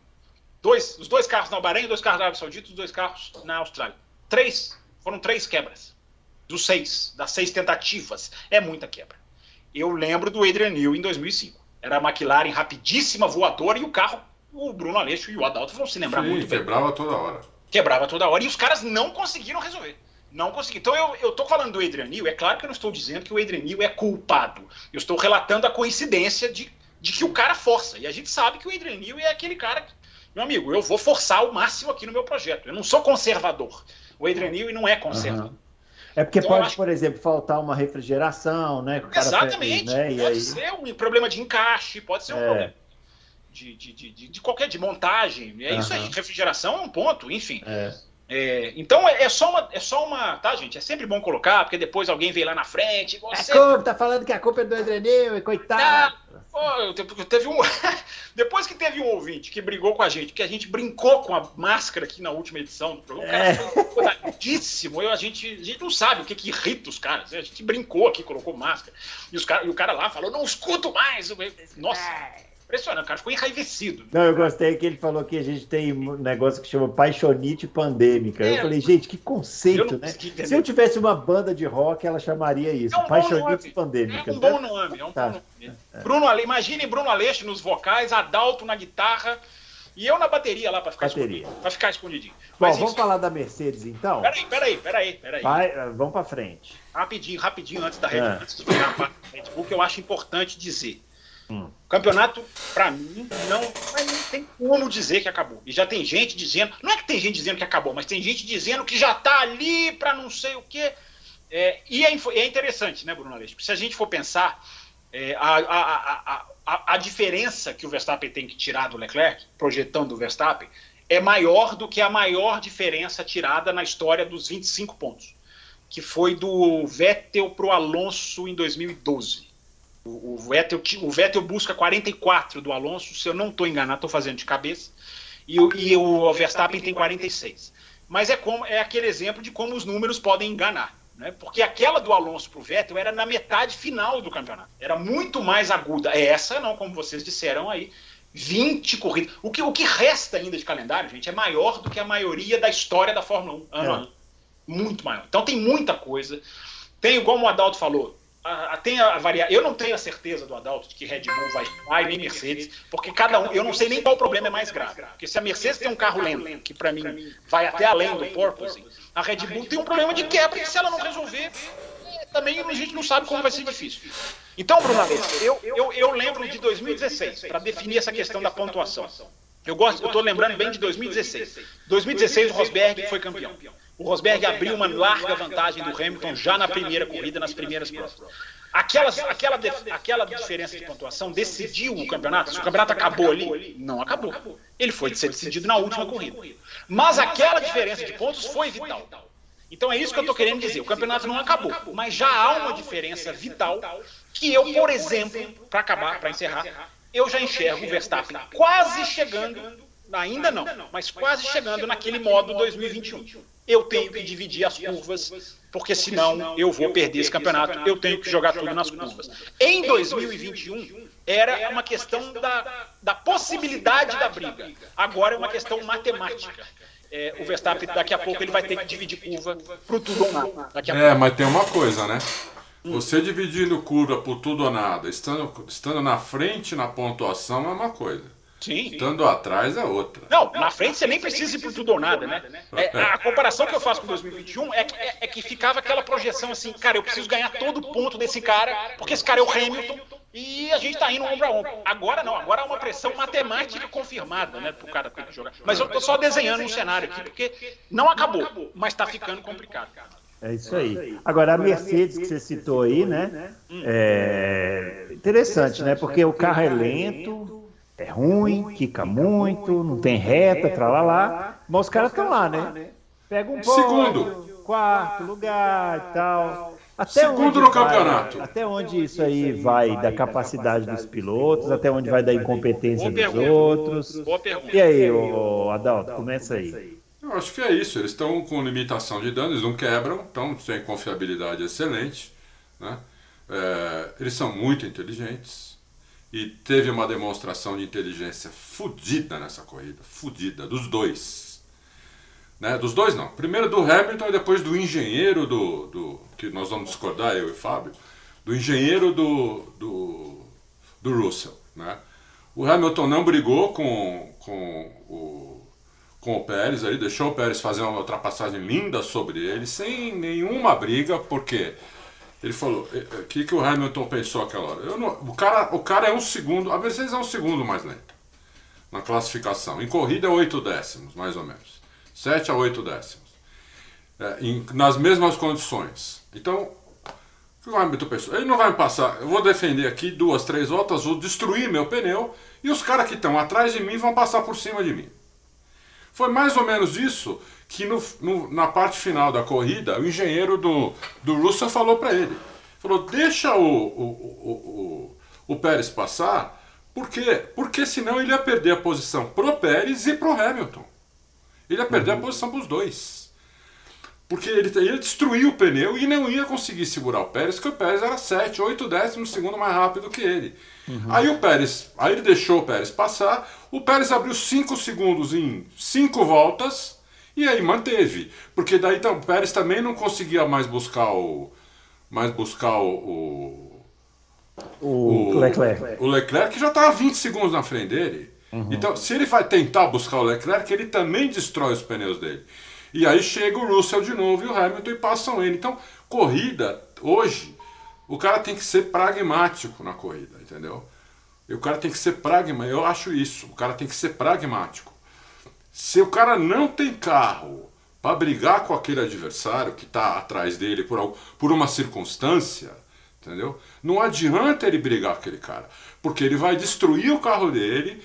dois, os dois carros na Bahrein, dois carros na Arábia Saudita, os dois carros na Austrália. Três, foram três quebras dos seis, das seis tentativas. É muita quebra. Eu lembro do Adrian Newey em 2005. Era a McLaren rapidíssima, voadora, e o carro, o Bruno Aleixo e o Adalto vão se lembrar Sim, muito bem. quebrava toda hora. Quebrava toda hora, e os caras não conseguiram resolver. Não conseguiram. Então eu, eu tô falando do Adrian Newey, é claro que eu não estou dizendo que o Adrian Newey é culpado. Eu estou relatando a coincidência de, de que o cara força. E a gente sabe que o Adrian Newey é aquele cara que, meu amigo, eu vou forçar o máximo aqui no meu projeto. Eu não sou conservador. O Adrian Newey não é conservador. Uhum. É porque então, pode, por exemplo, faltar uma refrigeração, né? Exatamente. Perde, né? Pode aí... ser um problema de encaixe, pode ser um é. problema de, de, de, de, qualquer de montagem. É uhum. isso aí, refrigeração é um ponto, enfim. É. É, então é, é, só uma, é só uma, tá, gente? É sempre bom colocar, porque depois alguém vem lá na frente. Você... A culpa, tá falando que a culpa é do Adrenil, coitado. Oh, teve um. [LAUGHS] Depois que teve um ouvinte que brigou com a gente, que a gente brincou com a máscara aqui na última edição do programa, é. o Eu, a, gente, a gente não sabe o que, que irrita os caras. Né? A gente brincou aqui, colocou máscara. E, os cara, e o cara lá falou: não escuto mais. Nossa. Impressionante, o cara ficou enraivecido. Não, eu gostei que ele falou que a gente tem um negócio que chama paixonite pandêmica. É, eu falei, gente, que conceito, né? Se eu tivesse uma banda de rock, ela chamaria isso, é um paixonite pandêmica. É um bom nome, é um tá. bom nome. É. Bruno Ale... Imagine Bruno Aleixo nos vocais, Adalto na guitarra e eu na bateria lá para ficar bateria. escondido. Pra ficar escondidinho. Bom, Mas vamos isso... falar da Mercedes então? Peraí, peraí, peraí, peraí. Vai, eh, vamos para frente. Rapidinho, rapidinho, antes da Red, ah. antes de virar Bull, que eu acho importante dizer. Hum. O campeonato, para mim, não, não tem como dizer que acabou. E já tem gente dizendo, não é que tem gente dizendo que acabou, mas tem gente dizendo que já está ali para não sei o quê. É, e é, é, interessante, né, Bruno Aleixo? Se a gente for pensar, é, a, a, a, a, diferença que o Verstappen tem que tirar do Leclerc, projetando o Verstappen, é maior do que a maior diferença tirada na história dos 25 pontos, que foi do Vettel para o Alonso em 2012. O, o, Vettel, o Vettel busca 44 do Alonso, se eu não estou enganado, estou fazendo de cabeça, e, o, e o Verstappen tem 46. Mas é, como, é aquele exemplo de como os números podem enganar. Né? Porque aquela do Alonso para o Vettel era na metade final do campeonato. Era muito mais aguda. Essa não, como vocês disseram aí, 20 corridas. O que, o que resta ainda de calendário, gente, é maior do que a maioria da história da Fórmula 1, ano a ano. Muito maior. Então tem muita coisa. Tem, como o Adalto falou, a, a, tem a variar. Eu não tenho a certeza do Adalto de que Red Bull vai, vai nem Mercedes, porque cada um. Eu não sei nem qual problema é mais grave. Porque se a Mercedes tem um carro lento, que para mim vai até além do porpoise, a Red Bull tem um problema de quebra, que se ela não resolver, também a gente não sabe como vai ser difícil. Então, Bruno eu, eu, eu lembro de 2016, para definir essa questão da pontuação. Eu gosto, eu estou lembrando bem de 2016. 2016 o Rosberg foi campeão. O Rosberg abriu uma larga vantagem do Hamilton já na primeira corrida, nas primeiras provas. Aquelas, aquela, aquela diferença de pontuação decidiu o campeonato? Se o campeonato acabou ali, não acabou. Ele foi ser decidido na última corrida. Mas aquela diferença de pontos foi vital. Então é isso que eu estou querendo dizer. O campeonato não acabou, mas já há uma diferença vital que eu, por exemplo, para acabar, para encerrar, eu já enxergo o Verstappen quase chegando, ainda não, mas quase chegando naquele modo 2021. Eu tenho que dividir as curvas, porque senão eu vou perder esse campeonato. Eu tenho que jogar tudo nas curvas. Em 2021, era uma questão da, da possibilidade da briga. Agora é uma questão matemática é, o Verstappen daqui a pouco ele vai ter que dividir curva pro tudo ou nada. É, mas tem uma coisa, né? Você dividindo curva por tudo ou nada, estando, estando na frente na pontuação é uma coisa. Sim. Estando atrás é outra. Não, na frente você nem precisa ir por tudo ou nada, né? É, a comparação que eu faço com 2021 é que, é, é que ficava aquela projeção assim, cara, eu preciso ganhar todo ponto desse cara, porque esse cara é o Hamilton, e a gente está indo ombro a ombro. Agora não, agora há uma pressão matemática confirmada, né, para o cara ter que jogar. Mas eu estou só desenhando um cenário aqui, porque não acabou, mas está ficando complicado. É isso aí. Agora, a Mercedes que você citou aí, né? É interessante, né? Porque o carro é lento, é ruim, quica muito, não tem reta, tralalá. Mas os caras estão lá, né? Pega um Segundo. quarto lugar e tal. Até Segundo no vai, campeonato. Até onde isso aí vai da capacidade dos pilotos, até onde vai da incompetência dos outros. E aí, ô, Adalto, começa aí. Eu acho que é isso. Eles estão com limitação de dano, eles não quebram, então têm confiabilidade excelente. Né? É, eles são muito inteligentes e teve uma demonstração de inteligência fodida nessa corrida, fodida, dos dois. Né? Dos dois não. Primeiro do Hamilton e depois do engenheiro do, do. que nós vamos discordar, eu e Fábio. Do engenheiro do, do, do Russell. Né? O Hamilton não brigou com, com, o, com o Pérez, aí deixou o Pérez fazer uma ultrapassagem linda sobre ele, sem nenhuma briga, porque ele falou. O que, que o Hamilton pensou aquela hora? Não, o, cara, o cara é um segundo, a Mercedes é um segundo mais lento na classificação. Em corrida é oito décimos, mais ou menos. 7 a 8 décimos. É, em, nas mesmas condições. Então, o que o Hamilton pensou? Ele não vai me passar, eu vou defender aqui duas, três voltas, vou destruir meu pneu e os caras que estão atrás de mim vão passar por cima de mim. Foi mais ou menos isso que no, no, na parte final da corrida o engenheiro do, do Russell falou para ele. Falou, deixa o, o, o, o, Pérez passar, por quê? Porque senão ele ia perder a posição pro Pérez e pro Hamilton. Ele ia perder uhum. a posição para os dois. Porque ele ia destruir o pneu e não ia conseguir segurar o Pérez, porque o Pérez era 7, 8 décimos segundo mais rápido que ele. Uhum. Aí o Pérez, aí ele deixou o Pérez passar, o Pérez abriu 5 segundos em 5 voltas e aí manteve. Porque daí então, o Pérez também não conseguia mais buscar o. Mais buscar o. O, o Leclerc. O Leclerc que já estava 20 segundos na frente dele. Uhum. Então, se ele vai tentar buscar o Leclerc, ele também destrói os pneus dele. E aí chega o Russell de novo e o Hamilton e passam ele. Então, corrida, hoje, o cara tem que ser pragmático na corrida, entendeu? E o cara tem que ser pragmático. Eu acho isso. O cara tem que ser pragmático. Se o cara não tem carro para brigar com aquele adversário que está atrás dele por, por uma circunstância, entendeu? Não adianta ele brigar com aquele cara, porque ele vai destruir o carro dele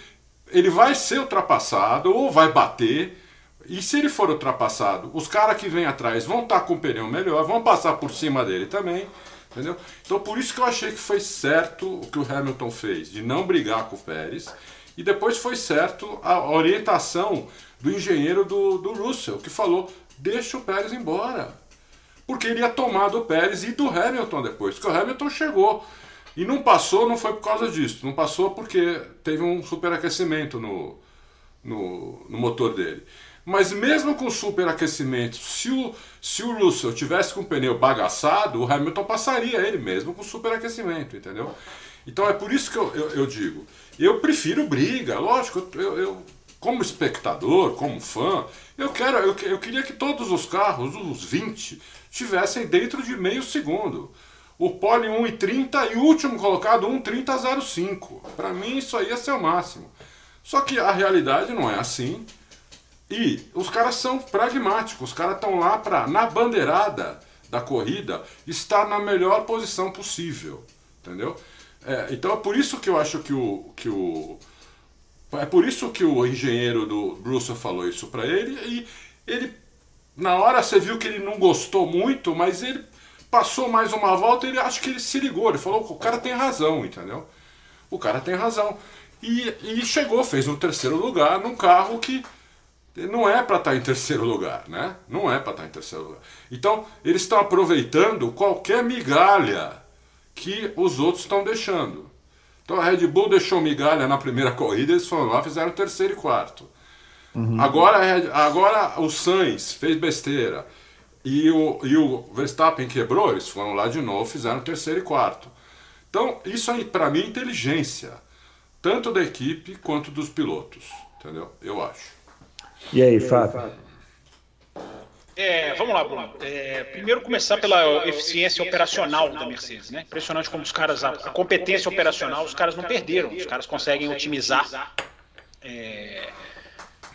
ele vai ser ultrapassado ou vai bater. E se ele for ultrapassado, os caras que vêm atrás vão estar tá com o pneu melhor, vão passar por cima dele também. Entendeu? Então por isso que eu achei que foi certo o que o Hamilton fez, de não brigar com o Pérez. E depois foi certo a orientação do engenheiro do, do Russell, que falou: deixa o Pérez embora. Porque ele ia tomar do Pérez e do Hamilton depois, porque o Hamilton chegou E não passou, não foi por causa disso. Não passou porque teve um superaquecimento no, no, no motor dele. Mas mesmo com superaquecimento, se o, se o Russell tivesse com o pneu bagaçado, o Hamilton passaria ele mesmo com superaquecimento, entendeu? Então é por isso que eu, eu, eu digo, eu prefiro briga, lógico, eu, eu, como espectador, como fã, eu quero, eu, eu queria que todos os carros, os 20, tivessem dentro de meio segundo o pole 1,30 e o último colocado 1,30,05. Para mim isso aí ia ser o máximo. Só que a realidade não é assim. E os caras são pragmáticos, os caras estão lá para, na bandeirada da corrida, estar na melhor posição possível. Entendeu? É, então é por isso que eu acho que o. Que o é por isso que o engenheiro do Bruce falou isso para ele e ele. Na hora você viu que ele não gostou muito, mas ele Passou mais uma volta, ele acho que ele se ligou, ele falou, o cara tem razão, entendeu? O cara tem razão. E, e chegou, fez um terceiro lugar num carro que não é para estar tá em terceiro lugar, né? Não é para estar tá em terceiro lugar. Então, eles estão aproveitando qualquer migalha que os outros estão deixando. Então a Red Bull deixou migalha na primeira corrida, eles foram lá, fizeram terceiro e quarto. Uhum. Agora, agora o Sainz fez besteira. E o, e o Verstappen quebrou, eles foram lá de novo, fizeram terceiro e quarto. Então, isso aí, para mim, é inteligência, tanto da equipe quanto dos pilotos, entendeu? Eu acho. E aí, Fábio? É, vamos lá, Bruno. É, primeiro começar pela eficiência operacional da Mercedes, né? Impressionante como os caras, a, a competência operacional, os caras não perderam. Os caras conseguem otimizar é,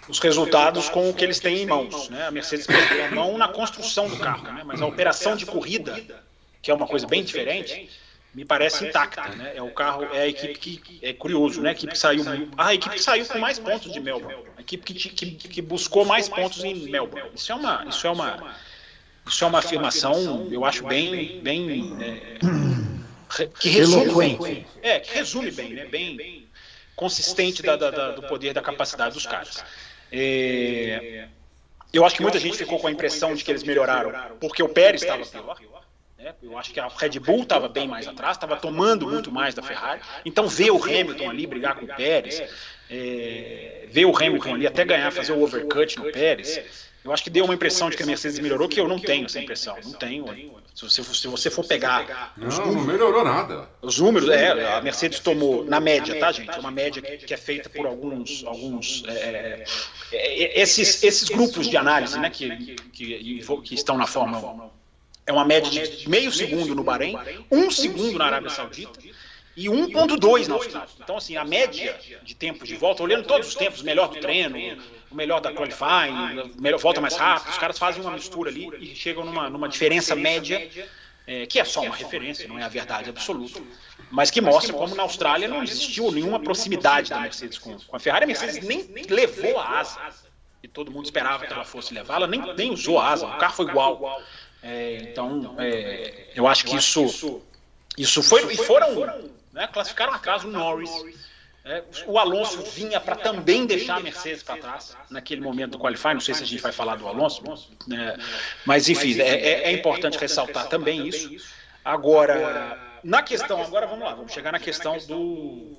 os resultados com o que eles têm em mãos. Né? A Mercedes perdeu a mão na construção do carro, né? mas a operação de corrida, que é uma coisa bem diferente, me parece intacta. Né? É o carro, é a equipe que é curioso, né? A equipe que saiu, a equipe que saiu com mais pontos de Melbourne, a equipe que, que, que buscou mais pontos em Melbourne. Isso é uma, isso é uma, isso é uma afirmação, eu acho bem, bem é, que resume bem, é, que resume bem, né? Bem consistente da, da, da, do poder da capacidade dos caras. É, eu acho que muita gente ficou com a impressão de que eles melhoraram porque o Pérez estava pior. Né? Eu acho que a Red Bull estava bem mais atrás, estava tomando muito mais da Ferrari. Então ver o Hamilton ali brigar com o Pérez, é, ver o Hamilton ali até ganhar, fazer o overcut no Pérez, eu acho que deu uma impressão de que a Mercedes melhorou, que eu não tenho essa impressão. Não tenho. Se você, se você for pegar. Não, números, não melhorou nada. Os números, é, a Mercedes tomou, na média, tá, gente? É uma média que, é feita por alguns. alguns é, é, é esses, esses grupos de análise né, que, que, que estão na Fórmula 1. É uma média de meio segundo no Bahrein, um segundo na Arábia Saudita e 1.2 na Austrália. Então, assim, a média de tempo de volta, olhando todos os tempos, melhor do treino, o melhor da qualifying, melhor, volta mais rápido, os caras fazem uma mistura ali e chegam numa, numa diferença média, é, que é só uma referência, não é a verdade absoluta, mas que mostra como na Austrália não existiu nenhuma proximidade da Mercedes com, com a Ferrari. A Mercedes nem levou a asa, e todo mundo esperava que ela fosse levar, ela nem, nem usou a asa, o carro foi igual. É, então, é, eu acho que isso, isso foi, e foram, né, classificaram a casa o Norris, é, o Alonso vinha para também deixar a Mercedes para trás naquele momento do qualify. Não sei se a gente vai falar do Alonso, né? mas enfim, é, é, é importante ressaltar também isso. Agora, na questão, agora vamos lá, vamos chegar na questão do,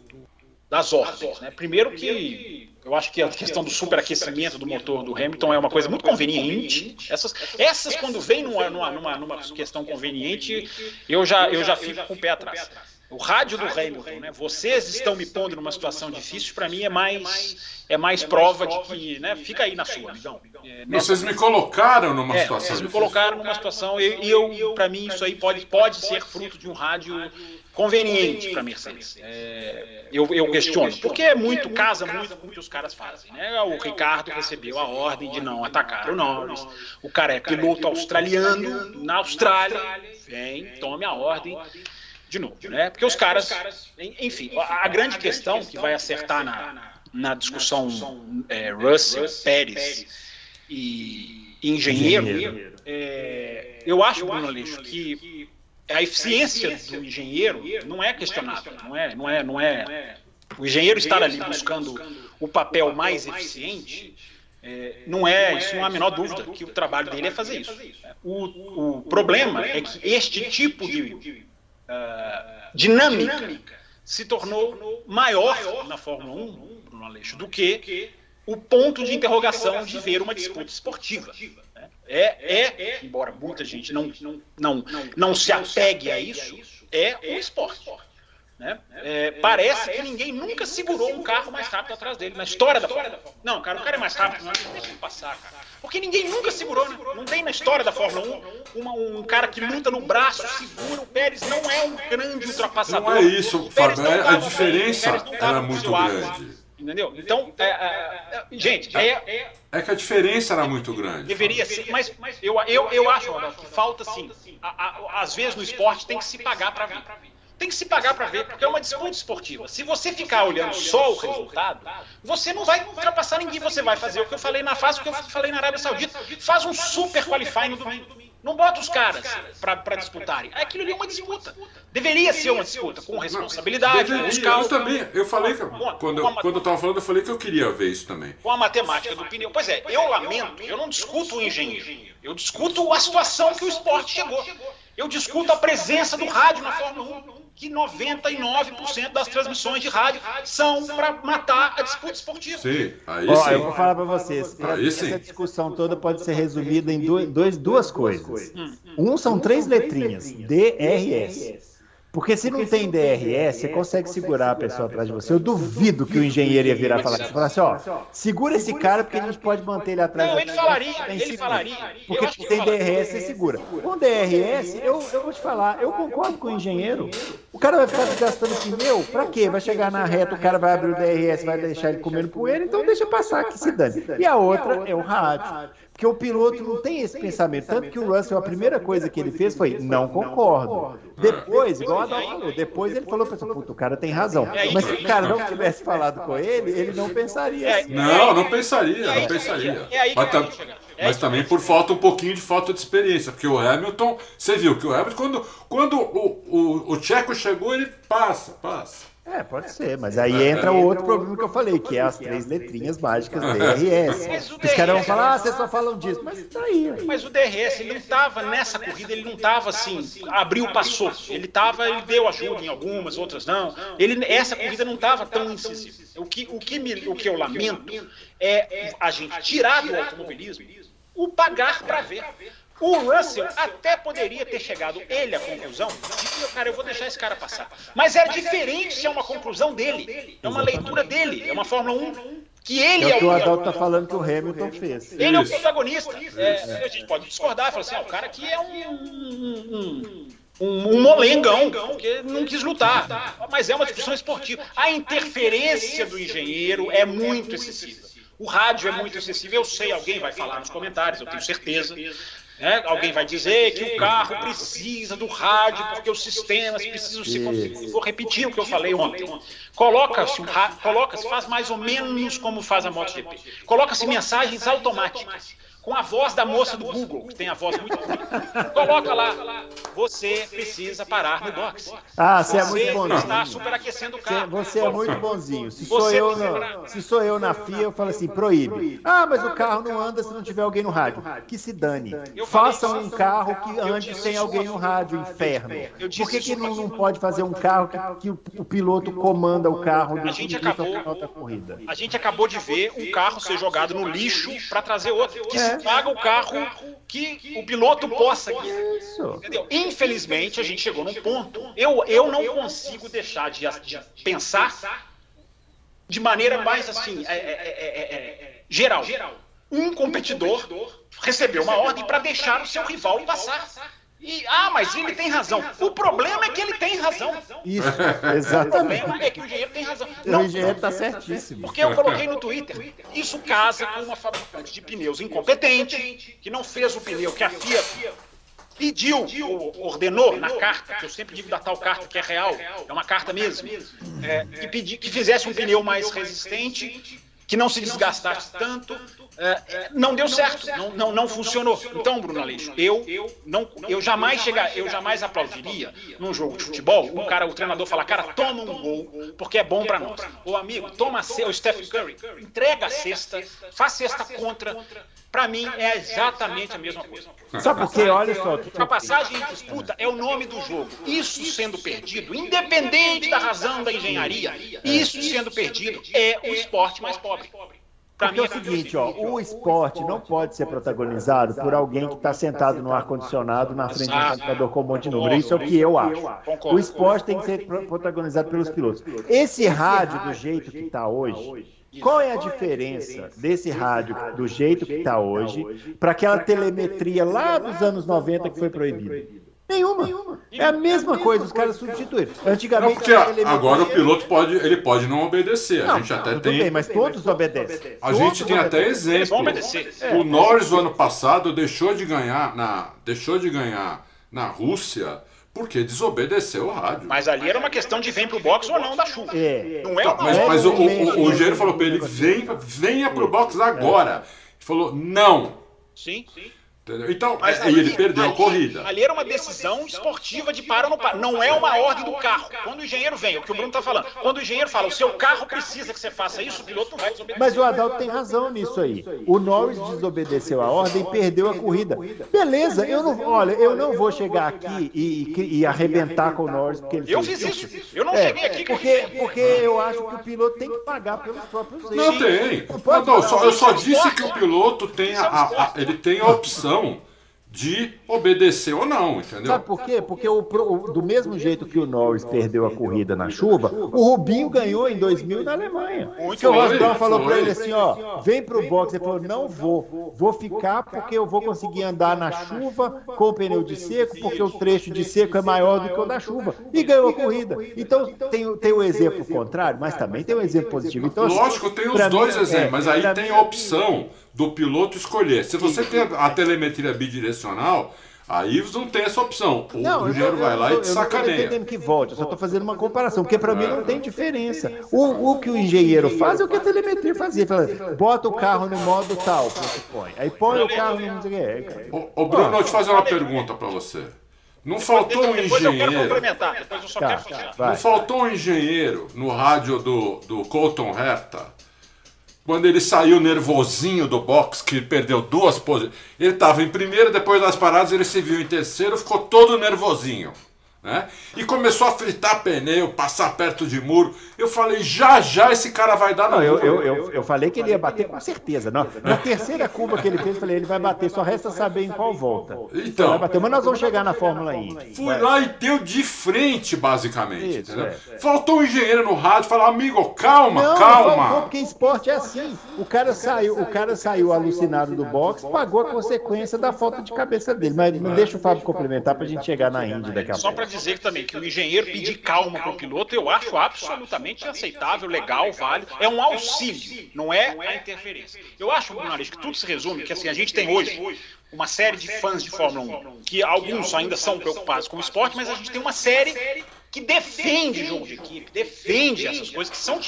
das ordens. Né? Primeiro que eu acho que a questão do superaquecimento do motor do Hamilton é uma coisa muito conveniente. Essas, essas quando vem numa, numa, numa questão conveniente, eu já, eu já fico com o pé atrás. O rádio do Hamilton, né? Vocês estão me pondo numa situação difícil, para mim é mais é mais prova de que, né? Fica aí na sua, amigão. É, vocês me colocaram numa é, situação. Vocês me colocaram numa situação e eu, para mim, isso aí pode, pode ser fruto de um rádio conveniente para Mercedes. É, eu, eu questiono, porque é muito casa muito com o que os caras fazem, né? O Ricardo recebeu a ordem de não atacar o Norris. O cara é piloto australiano na Austrália. Vem, tome a ordem de novo, né? Porque os caras, enfim, a, grande questão que vai acertar na, na discussão é, Russell, Pérez e engenheiro, é, eu acho, Bruno Aleixo, que a eficiência do engenheiro não é questionável, não é, não é, não é. O engenheiro estar ali buscando o papel mais eficiente. É, não é, isso não há a menor dúvida que o trabalho dele é fazer isso. O, o problema é que este tipo de uh, dinâmica se tornou maior na Fórmula 1, Bruno Aleixo, do que o ponto de interrogação de ver uma disputa esportiva. Né? É, é, embora muita gente não, não, não, não se apegue a isso, é um esporte. Né? É, parece que ninguém nunca segurou um carro mais rápido atrás dele, na história da Fórmula 1. Não, cara, o cara é mais rápido, não, deixa ele passar, cara. Porque ninguém nunca segurou, né? Não tem na história da Fórmula 1 uma, um cara que luta no braço, segura. O Pérez não é um grande ultrapassador. Não é isso, Fábio. É, a diferença era muito grande. Entendeu? Então, é, é, é, gente, é, é que a diferença era muito grande. Deveria ser, mas eu, eu, eu acho, que falta sim. Às vezes no esporte tem que se pagar para ver tem que se pagar para ver, porque é uma disputa esportiva. Se você ficar olhando só o resultado, você não vai ultrapassar ninguém. Você vai fazer o que eu falei na fase, o que eu falei na Arábia Saudita. Faz um super qualifying no domingo. Não bota os caras para disputarem. Aquilo ali é uma disputa. Deveria ser uma disputa, com responsabilidade, com os Eu também, eu falei que, quando, eu, quando eu estava falando, eu falei que eu queria ver isso também. Com a matemática do pneu. Pois é, eu lamento, eu não discuto o engenheiro. Eu discuto a situação que o esporte chegou. Eu discuto a presença do rádio na Fórmula 1 que 99% das transmissões de rádio são para matar a disputa esportiva. Sim, aí Ó, sim. Eu vou falar para vocês. Pra aí essa sim. discussão toda pode ser resumida em dois, duas coisas. Hum, hum. Um são três letrinhas, DRS. Porque se não tem DRS, você consegue segurar a pessoa atrás de você. Eu duvido que o engenheiro ia virar e falar, falar assim, ó, segura esse cara porque a gente pode manter ele atrás. Não, ele falaria, ele falaria. Porque se tem DRS, você segura. Com DRS, eu, eu vou te falar, eu concordo com o engenheiro. O cara vai ficar gastando pneu, pra quê? Vai chegar na reta, o cara vai abrir o DRS, vai deixar ele comendo poeira, então deixa passar que se dane. E a outra é o rádio. Porque o piloto não tem esse pensamento. Tanto que o Russell, a primeira coisa que ele fez foi: não concordo. Depois, igual a Adal falou, depois ele falou: puta, o cara tem razão. Mas se o cara não tivesse falado com ele, ele não pensaria assim. Não, não pensaria, não pensaria. Mas, mas também por falta um pouquinho de falta de experiência. Porque o Hamilton, você viu que o Hamilton, quando, quando o, o, o Tcheco chegou, ele passa, passa. É, pode ser, mas aí entra o outro problema que eu falei, que é as três letrinhas mágicas DRS. Os caras vão falar, ah, vocês só falam disso, mas tá aí. Mas o DRS, ele não tava nessa corrida, ele não tava assim, abriu, passou. Ele tava, ele deu ajuda em algumas, outras não. Ele, essa corrida não tava tão incisiva. O que, o, que me, o que eu lamento é a gente tirar do automobilismo o pagar para ver. O Russell até poderia ter chegado ele à conclusão de que, cara, eu vou deixar esse cara passar. Mas é diferente se é uma conclusão dele. É uma leitura dele. É uma Fórmula 1 que ele é, é o que o Adalto está falando que o Hamilton fez. Ele é o protagonista. É, a gente pode discordar e falar assim, ah, o cara aqui é um, um, um, um molengão, porque não quis lutar. Mas é uma discussão esportiva. A interferência do engenheiro é muito excessiva. O rádio é muito excessivo. Eu sei, alguém vai falar nos comentários, eu tenho certeza. Né? Alguém vai dizer que o carro precisa do rádio porque os sistemas precisam se configurar. Vou repetir o que eu falei ontem. Coloca-se, coloca faz mais ou menos como faz a MotoGP. Coloca-se mensagens automáticas com a voz da moça do Google, que tem a voz muito bonita. Coloca lá, você precisa parar no box. Ah, você, é muito bonzinho. está superaquecendo o carro. Você, é muito bonzinho. Se sou, eu no, se sou eu na FIA, eu falo assim, proíbe. Ah, mas o carro não anda se não tiver alguém no rádio. Que se dane. Façam um carro que ande sem alguém no rádio, inferno. Por que, que não, não pode fazer um carro que, que o, piloto comanda o carro do a gente acabou, da corrida? A gente acabou de ver um carro ser jogado no lixo para trazer outro. Que é. Paga o carro que o piloto possa Entendeu? Infelizmente, a gente chegou num ponto. Eu, eu não consigo deixar de, de pensar de maneira mais assim, é, é, é, geral. Um competidor recebeu uma ordem para deixar o seu rival passar. E, ah, mas ele tem razão. O problema é que ele tem razão. Isso, [LAUGHS] exatamente. O problema é que o engenheiro tem razão. Não, o engenheiro está certíssimo. Porque eu coloquei no Twitter. Isso casa com uma fabricante de pneus incompetente, que não fez o pneu que a FIA pediu, ordenou na carta, que eu sempre digo da tal carta que é real, é uma carta mesmo, é, que, pedi, que fizesse um pneu mais resistente que não se desgastasse tanto, é, é, não deu certo, não, não, não funcionou. Então, Bruno Aleixo, eu, não, eu jamais chegar, eu jamais aplaudiria num jogo de futebol um cara, o treinador falar, cara, toma um gol, porque é bom para nós. Ô amigo, toma a o Stephen Curry, entrega a cesta, faz cesta contra. Para mim é exatamente a mesma coisa. Sabe por quê? Olha só. A passagem em disputa é o nome do jogo. Isso sendo perdido, independente da razão da engenharia, isso sendo perdido é o esporte mais pobre. Porque é o seguinte, ó, o esporte não pode ser protagonizado por alguém que está sentado no ar-condicionado na frente de um computador com um monte de número. Isso é o que eu acho. O esporte tem que ser protagonizado pelos pilotos. Esse rádio, do jeito que está hoje, qual é a diferença desse rádio do jeito que está hoje para aquela telemetria lá dos anos 90 que foi proibida? Nenhuma. Nenhuma. É a mesma coisa, os caras substituíram. Antigamente. Não, porque agora o piloto pode, ele pode não obedecer. Não, a gente até tem. Bem, mas todos obedecem. A gente tem até exemplo. É. O Norris, no ano passado, deixou de ganhar na, deixou de ganhar na Rússia porque desobedeceu o rádio. Mas ali era uma questão de vem pro box ou não da chuva. É. Não é tá, mas, mas o, o, o engenheiro falou para ele: vem, venha pro box agora. Ele falou: não. Sim, sim. Entendeu? Então, Mas aí ele perdeu ali, a corrida. Ali era uma decisão esportiva de para ou não para. Não é uma ordem do carro. Quando o engenheiro vem, é o que o Bruno está falando. Quando o engenheiro fala, o seu carro precisa que você faça isso, o piloto não vai desobedecer. Mas o Adalto tem razão nisso aí. O Norris desobedeceu a ordem e perdeu a corrida. Beleza, eu não, olha, eu não vou chegar aqui e, e, e arrebentar com o Norris porque ele Eu fiz isso. Eu não é, cheguei aqui. Porque, porque eu acho que o piloto tem que pagar pelos próprios erros. Não tem. Não, não, só, eu só disse que o piloto tem a, a, a ele tem a opção de obedecer ou não, entendeu? Sabe por quê? Porque o, o, do mesmo jeito que o Norris perdeu a corrida na chuva, o Rubinho ganhou em 2000 na Alemanha. Muito o Ross Brown falou para ele assim, ó, vem pro box. Ele falou, não vou, vou ficar porque eu vou conseguir andar na chuva com o pneu de seco, porque o trecho de seco é maior do que o da chuva. E ganhou a corrida. Então tem, tem o exemplo contrário, mas também tem o exemplo positivo. Então, Lógico, tem os dois mim, exemplos, é, mas aí tem a opção do piloto escolher. Se você tem a telemetria bidirecional, aí você não tem essa opção. O não, engenheiro vai lá eu, e te sacaneia. Eu não que volte, eu só estou fazendo uma comparação, porque para é. mim não tem diferença. O, o que o engenheiro faz é o que a telemetria fazia. Fala, bota o carro no modo tal, põe. Aí põe o carro no... Ô, Bruno, eu vou te fazer uma pergunta para você. Não faltou um engenheiro. Tá, não faltou um engenheiro no rádio do, do Colton Herta quando ele saiu nervosinho do box, que perdeu duas posições. Ele estava em primeiro, depois das paradas ele se viu em terceiro, ficou todo nervosinho. Né? E começou a fritar pneu, passar perto de muro. Eu falei, já já esse cara vai dar no não, eu, eu, eu, eu, falei que ele ia bater com certeza. Não. Na terceira curva que ele fez, eu falei, ele vai bater, só resta saber em qual volta. Então, vai bater, mas nós vamos chegar na Fórmula Indy. Fui lá e deu de frente, basicamente. Isso, é. Faltou um engenheiro no rádio falar, amigo, calma, não, calma. Não porque esporte é assim. O cara saiu, o cara saiu alucinado do box, pagou a consequência da falta de cabeça dele. Mas não deixa o Fábio complementar pra gente chegar na Indy daqui a pouco. Dizer também que o engenheiro pedir calma para o piloto, eu acho absolutamente aceitável, legal, válido. É um auxílio, não é a interferência. Eu acho, Bruno que tudo se resume que assim, a gente tem hoje uma série de fãs de Fórmula 1, que alguns ainda são preocupados com o esporte, mas a gente tem uma série que defende jogo de equipe, defende essas coisas que são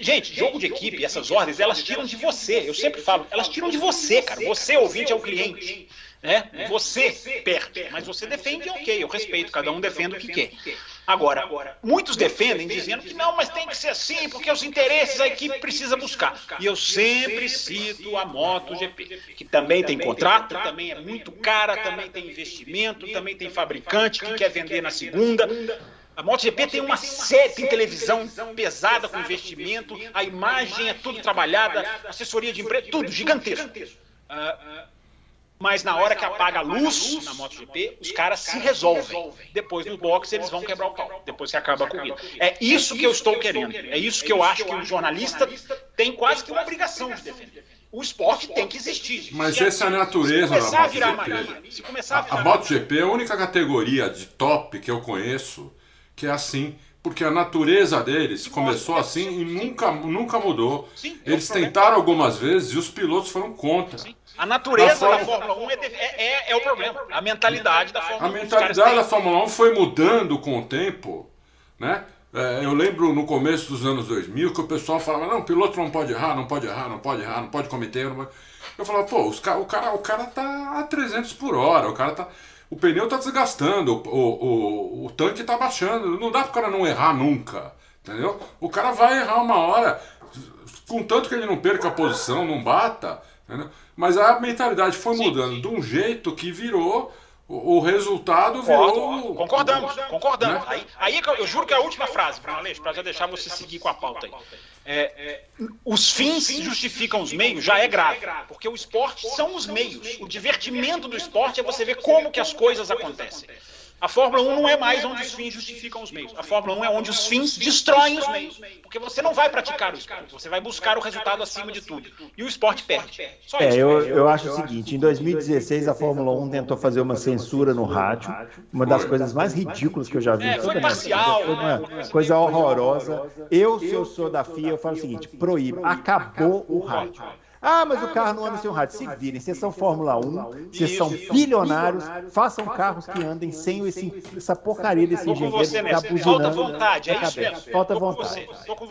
gente, jogo de equipe, essas ordens, elas tiram de você. Eu sempre falo, elas tiram de você, cara. Você ouvinte é o cliente. Né? Você perto, mas você defende, ok, eu respeito, cada um defende o que quer. Agora, muitos defendem dizendo que não, mas tem que ser assim, porque os interesses a equipe precisa buscar. E eu sempre cito a MotoGP, que também tem contrato, também é muito cara, também tem investimento, também tem fabricante que quer vender na segunda. A MotoGP tem uma série, tem televisão pesada com investimento, a imagem é tudo trabalhada, assessoria de empresa, tudo gigantesco. Uh, mas na hora que apaga a luz na MotoGP, os caras se resolvem. Depois no boxe eles vão quebrar o pau, depois que acaba a corrida. É isso que eu estou querendo. É isso que eu acho que o jornalista tem quase que uma obrigação de defender. O esporte tem que existir. Mas essa é a natureza da MotoGP. Se começar a, virar a MotoGP é a única categoria de top que eu conheço que é assim porque a natureza deles começou assim e nunca, nunca mudou. Eles tentaram algumas vezes e os pilotos foram contra. A natureza da Fórmula 1 é, é, é, é, o problema. A mentalidade da Fórmula 1. A mentalidade da Fórmula 1 foi mudando com o tempo, né? É, eu lembro no começo dos anos 2000 que o pessoal falava: não, o piloto não pode errar, não pode errar, não pode errar, não pode cometer. Não pode... Eu falava: pô, os, o, cara, o cara tá a 300 por hora, o cara tá. O pneu tá desgastando, o, o, o, o tanque tá baixando. Não dá pro cara não errar nunca. Entendeu? O cara vai errar uma hora, contanto que ele não perca a posição, não bata. Mas a mentalidade foi mudando Sim. de um jeito que virou o, resultado virou. Concordamos, concordamos. Né? Aí, aí eu, juro que é a última frase, para já deixar você seguir com a pauta aí. É, é, os fins justificam os meios já é grave, porque o esporte são os meios. O divertimento do esporte é você ver como que as coisas acontecem. A Fórmula 1 não é mais onde os fins justificam os meios. A Fórmula 1 é onde os fins destroem os meios. Porque você não vai praticar o esporte, você vai buscar o resultado acima de tudo. E o esporte perde. Só é, eu, eu acho o seguinte: em 2016 a Fórmula 1 tentou fazer uma censura no rádio, uma das coisas mais ridículas que eu já vi. É, foi parcial, foi uma né? coisa horrorosa. Eu, se eu sou da FIA, eu falo o seguinte: proíbe, acabou o rádio. Ah, mas o carro não anda sem um rádio. Se virem, vocês são Fórmula 1, vocês são bilionários, façam carros que andem sem esse, essa porcaria desse engenheiro que tá Falta vontade, é isso mesmo. Falta vontade.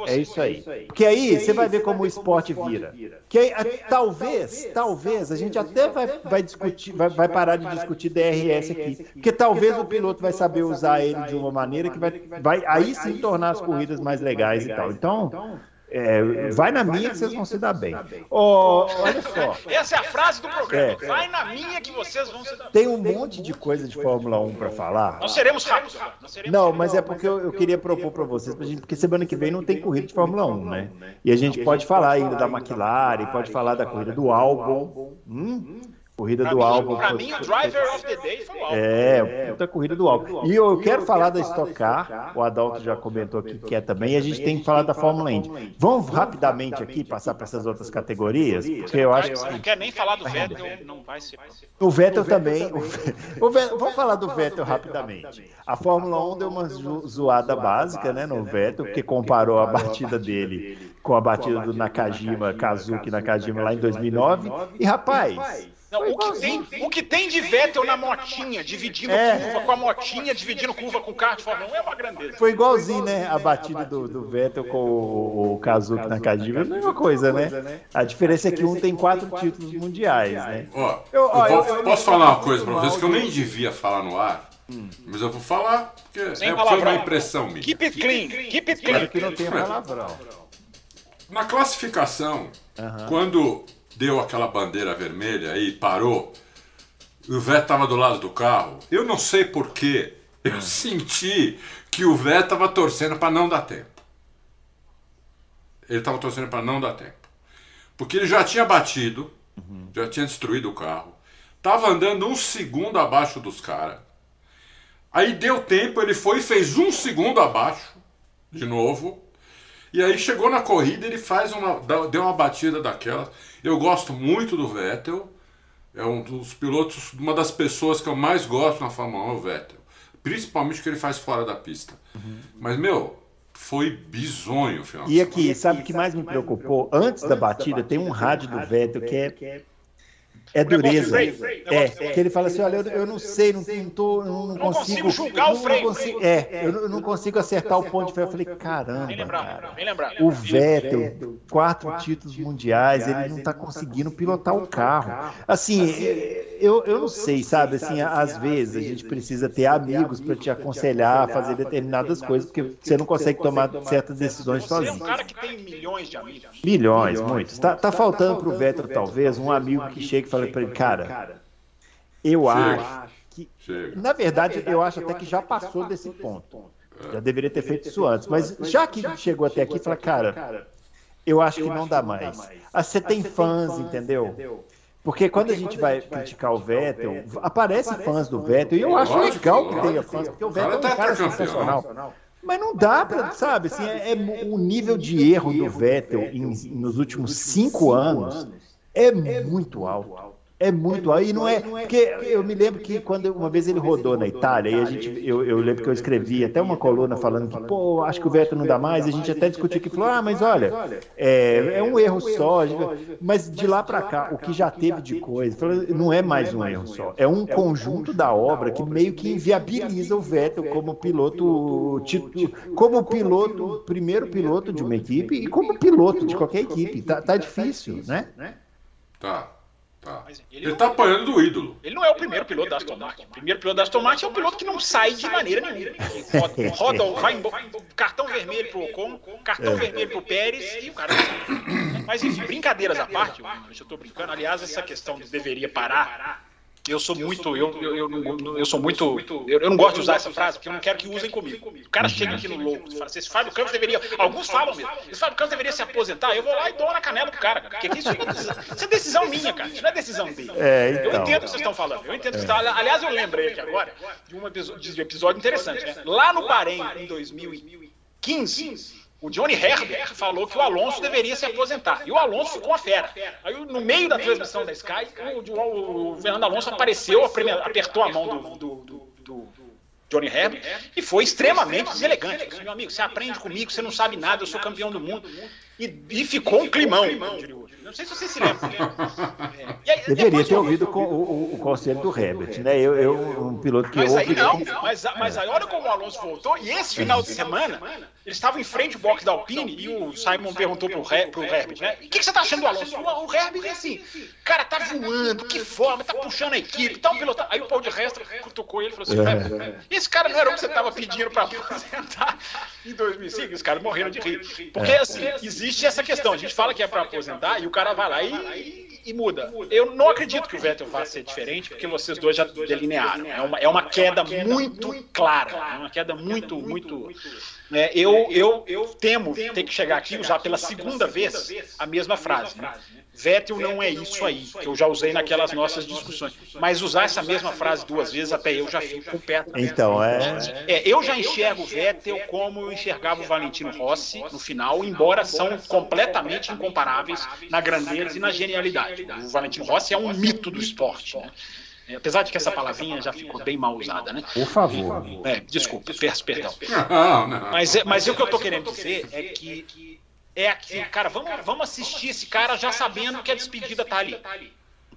É isso aí. Porque aí você vai ver como o esporte vira. Que talvez, talvez, a gente até vai, vai discutir, vai, vai parar de discutir DRS aqui. Porque talvez o piloto vai saber usar ele de uma maneira que vai, vai aí sim tornar as corridas mais legais e tal. Então, é, vai na minha que vocês vão se dar bem. Oh, olha só. Essa é a frase do programa. É, vai na minha que vocês vão se dar bem. Tem um monte de coisa de Fórmula 1 para falar. Nós seremos rápidos. Não, mas é porque eu, eu queria propor para vocês, porque semana que vem não tem corrida de Fórmula 1, né? E a gente pode falar ainda da McLaren, pode falar da corrida do Albon. Hum? Corrida pra do álbum. Pra mim, o driver of the day foi o álbum. É, puta corrida do álbum. E eu quero falar da Stock Car, o Adalto já comentou aqui que é também, e a gente tem que falar da Fórmula Indy. Vamos rapidamente aqui passar para essas outras categorias, porque eu acho que. Não quer nem falar do Vettel, não vai ser. O Vettel também. Vamos falar do Vettel rapidamente. A Fórmula 1 deu uma zoada básica né, no Vettel, porque comparou a batida dele com a batida do Nakajima, Kazuki Nakajima lá em 2009. E rapaz. Não, o, que tem, o que tem de Vettel na motinha, dividindo é, curva com a motinha, dividindo curva com o carro de Fórmula 1 é uma grandeza. Foi igualzinho, né? A batida do, do Vettel com o, o Kazuki na Kajima é a mesma coisa, né? A diferença é que um tem quatro títulos mundiais, né? Ó, eu, ó, eu, eu, posso falar uma coisa pra vocês que eu nem devia falar no ar? Hum. Mas eu vou falar, porque Sem é, foi uma impressão minha. Keep it clean, keep it clean. que não tem palavrão. Na classificação, uh -huh. quando deu aquela bandeira vermelha e parou, o Vé estava do lado do carro. Eu não sei porquê, eu hum. senti que o Vé estava torcendo para não dar tempo. Ele estava torcendo para não dar tempo. Porque ele já tinha batido, uhum. já tinha destruído o carro, estava andando um segundo abaixo dos caras. Aí deu tempo, ele foi e fez um segundo abaixo, de novo. E aí chegou na corrida, ele faz uma. deu uma batida daquelas. Eu gosto muito do Vettel. É um dos pilotos, uma das pessoas que eu mais gosto na Fórmula 1 é o Vettel. Principalmente o que ele faz fora da pista. Uhum. Mas, meu, foi bizonho o final E aqui, sabe o que mais me preocupou? Antes da batida, tem um rádio do Vettel que é é dureza. É, que ele fala assim, olha, eu, eu não sei, não, não, tô, não, não consigo, consigo julgar o freio. Consigo, é, eu não consigo acertar o ponto de freio. Eu falei, caramba, cara, o Vettel, quatro títulos mundiais, ele não está conseguindo pilotar o carro. Assim, eu, eu não sei, sabe, assim, às vezes a gente precisa ter amigos para te aconselhar a fazer determinadas coisas, porque você não consegue tomar certas decisões sozinho. Você é um cara que tem milhões de amigos. Milhões, muitos. Está tá faltando para o Vettel, talvez, um amigo que chegue e falei para ele, cara, eu Chega. acho que. Chega. Na verdade, eu acho até que já passou desse ponto. Já deveria ter feito isso antes. Mas já que chegou até aqui, fala, cara, eu acho que não dá mais. Ah, você tem fãs, entendeu? Porque quando a gente vai criticar o Vettel, aparecem fãs do Vettel, e eu acho legal que tenha fãs, porque o Vettel é um cara sensacional. Mas não dá para, sabe, assim, é, é, o nível de erro do Vettel em, nos últimos cinco anos é muito alto. É muito. Aí não é. Porque eu me lembro que quando uma vez ele rodou na Itália, e a gente, eu, eu lembro que eu escrevi até uma coluna falando que, pô, acho que o Vettel não dá mais, e a gente até discutiu aqui, falou, ah, mas olha, é, é um erro só. Mas de lá para cá, o que já teve de coisa, não é mais um erro só. É um conjunto da obra que meio que inviabiliza o Vettel como piloto, como piloto, primeiro piloto de uma equipe e como piloto de qualquer equipe. Tá, tá difícil, né? Tá. Tá. Ele, ele tá apanhando do ídolo. Ele não é o primeiro piloto da Aston Martin. O primeiro piloto da Aston Martin é o piloto que não sai de maneira nenhuma. Roda, roda vai cartão vermelho pro Ocon, cartão é. vermelho pro Pérez e o cara. Mas enfim, brincadeiras à parte, eu tô brincando. Aliás, essa questão de deveria parar eu sou muito, eu, eu, eu, eu sou muito, eu, eu não gosto de usar essa frase porque eu não quero que usem comigo. O cara chega aqui no louco e fala assim, esse Fábio Campos deveria, alguns falam mesmo, esse Fábio Campos deveria se aposentar, eu vou lá e dou na canela pro cara, porque isso, isso é decisão minha, cara, isso não é decisão dele. É, então, eu entendo o que vocês estão falando, eu entendo o que vocês estão Aliás, eu lembrei aqui agora de um episódio interessante, né? Lá no Bahrein, em 2015, o Johnny Herbert falou que o Alonso deveria se aposentar. E o Alonso ficou uma fera. Aí, no meio da transmissão da Sky, o, o, o Fernando Alonso apareceu, apertou a mão do, do, do, do Johnny Herbert e foi extremamente deselegante. Disse, meu amigo, você aprende comigo, você não sabe nada, eu sou campeão do mundo. E, e ficou um climão, não sei se você se lembra. [LAUGHS] É. Aí, Deveria ter ouvido o, o, o, conselho do Herbert, né? Eu, eu um piloto que mas aí não, mas, mas aí olha como o Alonso voltou, e esse final de semana, ele estava em frente ao box da Alpine e o Simon perguntou pro, Her, pro Herbert, né? E o que, que, você tá achando do Alonso? O, o Herbert é assim, cara, tá voando, que forma, tá puxando a equipe, tá um piloto. Aí o Paul de Resto cutucou ele e falou assim: é. esse cara não era o que você tava pedindo pra aposentar em 2005? Os caras morreram de rir. Porque, assim, existe essa questão, a gente fala que é pra aposentar e o cara vai lá e, e, muda. Eu não acredito que o Vettel vá ser diferente, porque vocês dois já delinearam. É uma, é uma queda muito clara, é uma queda muito, muito. É, eu, eu, eu temo ter que chegar aqui e usar pela segunda vez a mesma frase. Né? Vettel não é isso aí, que eu já usei naquelas nossas discussões. Mas usar essa mesma frase duas vezes, até eu já fico com o pé. Então, é... é. Eu já enxergo o Vettel como eu enxergava o Valentino Rossi no final, embora são completamente incomparáveis na grandeza e na genialidade. O Valentino Rossi é um mito do esporte. Né? É, apesar de que essa palavrinha já ficou bem mal usada, né? Por favor. É, desculpa, peço perdão. [LAUGHS] Não, não. Mas, é, mas o que eu estou querendo dizer é que é aqui, cara, vamos, vamos assistir esse cara já sabendo que a despedida tá ali.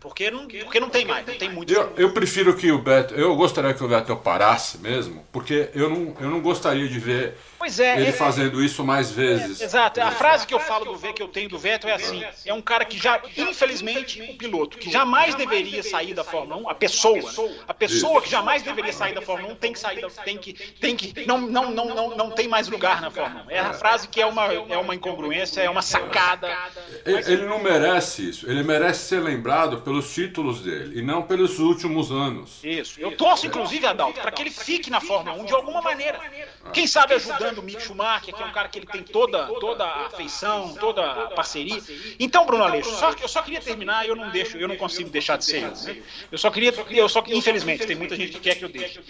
Porque não, porque não tem mais, não tem muito. Eu, eu prefiro que o Beto. Eu gostaria que o Beto parasse mesmo, porque eu não, eu não gostaria de ver é. Ele é, fazendo isso mais vezes. É, exato. A frase que eu falo do V que eu tenho do Vettel é assim: é um cara que já, infelizmente, o piloto que jamais deveria sair da Fórmula 1, a pessoa, a pessoa que jamais deveria sair da Fórmula 1 tem que sair da, tem que, tem que, não, não, não, não, não tem mais lugar na Fórmula 1. É a frase que é uma, é uma incongruência, é uma sacada. Ele, ele não merece isso. Ele merece ser lembrado pelos títulos dele e não pelos últimos anos. Isso. Eu torço, inclusive, Adalto, para que ele fique na Fórmula 1 de alguma maneira. Quem sabe ajudando o Mick Schumacher, que é um cara que ele tem toda, toda a afeição, toda a parceria. Então, Bruno Aleixo, só, eu só queria terminar e eu não deixo, eu não consigo deixar de ser eu. Né? Eu só queria, eu só infelizmente, tem muita gente que quer que eu deixe.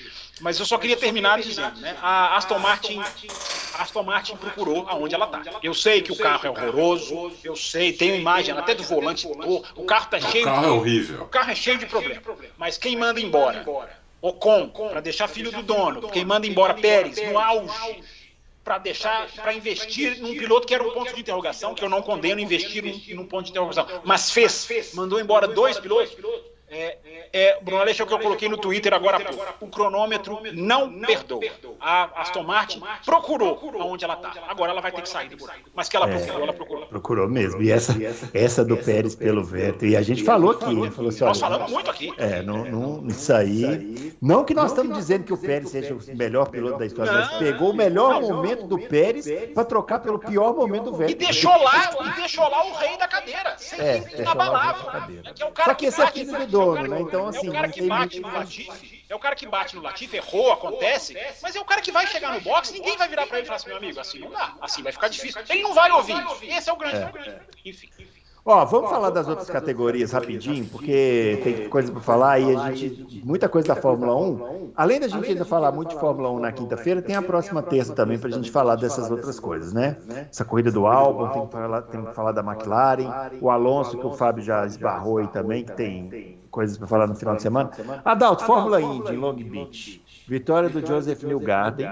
Mas eu só queria terminar dizendo, né? A Aston Martin, a Aston Martin procurou aonde ela está. Eu sei que o carro é horroroso, eu sei, tem uma imagem até do volante, o carro está cheio o carro é horrível. O carro é cheio de problemas. Mas quem manda embora? Ocon, para deixar filho do dono. Quem manda embora Pérez, no auge para deixar, para investir num piloto que era um ponto de interrogação, que eu não condeno investir num, num ponto de interrogação, mas fez, mandou embora dois pilotos. É, é, Bruno Aleixo, é o que eu coloquei no Twitter agora há pouco. O cronômetro não perdoa. A Aston Martin procurou aonde ela está. Agora ela vai ter que sair do buraco. Mas que ela é, procurou, ela procurou. Procurou mesmo. E essa, essa do Pérez pelo Vettel. E a gente falou aqui, né? Falou assim, nós falamos muito aqui. É, não, não, isso aí. Não que nós estamos dizendo que o Pérez seja o melhor piloto da história, mas pegou o melhor momento do Pérez para trocar pelo pior momento do Vettel. E deixou lá, e deixou lá o rei da cadeira. Sem é, inabalável. Só que esse é filho do dono, né? Então, assim, é o cara que bate no Latifi. É o cara que bate no Latifi, errou, acontece, mas é o cara que vai chegar no box, ninguém vai virar para ele e falar assim, meu amigo, assim não dá, assim vai ficar difícil. Ele não vai ouvir. Esse é o grande é, problema. É. Enfim. Ó, vamos falar das outras categorias rapidinho, porque tem coisa para falar e a gente muita coisa da Fórmula 1. Além da gente ainda falar muito de Fórmula 1 na quinta-feira, tem a próxima terça também para a gente falar dessas outras coisas, né? Essa corrida do Albon, tem que falar, tem que falar da McLaren, o Alonso que o Fábio já esbarrou aí também, que tem coisas para falar no final de semana. Adalto, Fórmula Indy, Long Beach. Vitória do Joseph Newgarden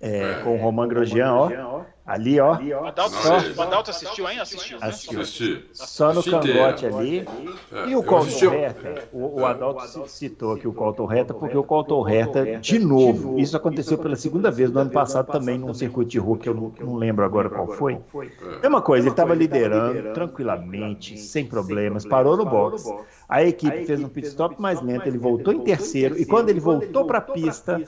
é, com o Roman Grosjean, ó. Ali, ó. O Adalto, Adalto assistiu, hein? Assistiu. Né? Assistiu. Só no cangote ali. É, e o Colton Reta, o, o Adalto citou aqui o Colton Reta, porque o Colton Reta, de novo, isso aconteceu pela segunda vez no ano passado também, num circuito de rua, que eu não, não lembro agora qual foi. É. Mesma coisa, ele estava liderando tranquilamente, sem problemas, parou no box. A equipe fez um pit stop mais lento, ele voltou em terceiro, e quando ele voltou para a pista,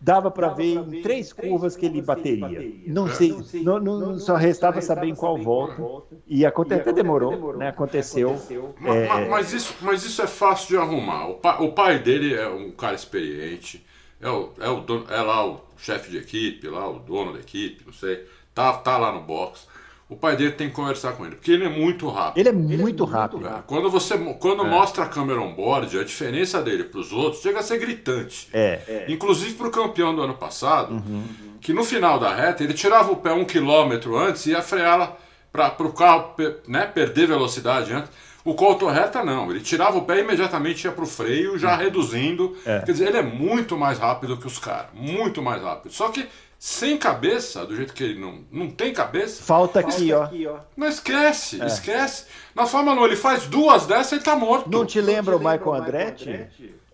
dava para ver em três curvas que ele bateria. Não sei, não, não, só restava saber em qual volta. E aconte, até demorou, né? Aconteceu. Mas, é... mas, isso, mas isso é fácil de arrumar. O pai, o pai dele é um cara experiente, é, o, é, o dono, é lá o chefe de equipe, lá o dono da equipe, não sei. Tá, tá lá no box o pai dele tem que conversar com ele, porque ele é muito rápido. Ele é muito rápido. É. Quando você quando é. mostra a câmera on board, a diferença dele para os outros chega a ser gritante. É. é. Inclusive para o campeão do ano passado, uhum. Que no final da reta ele tirava o pé um quilômetro antes e ia freá-la para o carro né, perder velocidade antes. O Colton Reta não, ele tirava o pé e imediatamente ia para o freio, já uhum. reduzindo. É. Quer dizer, ele é muito mais rápido que os caras, muito mais rápido. Só que sem cabeça, do jeito que ele não, não tem cabeça. Falta aqui, ó. Não esquece, é. esquece. Na Fórmula 1 ele faz duas dessas e ele tá morto. Não te lembra o Michael Andretti?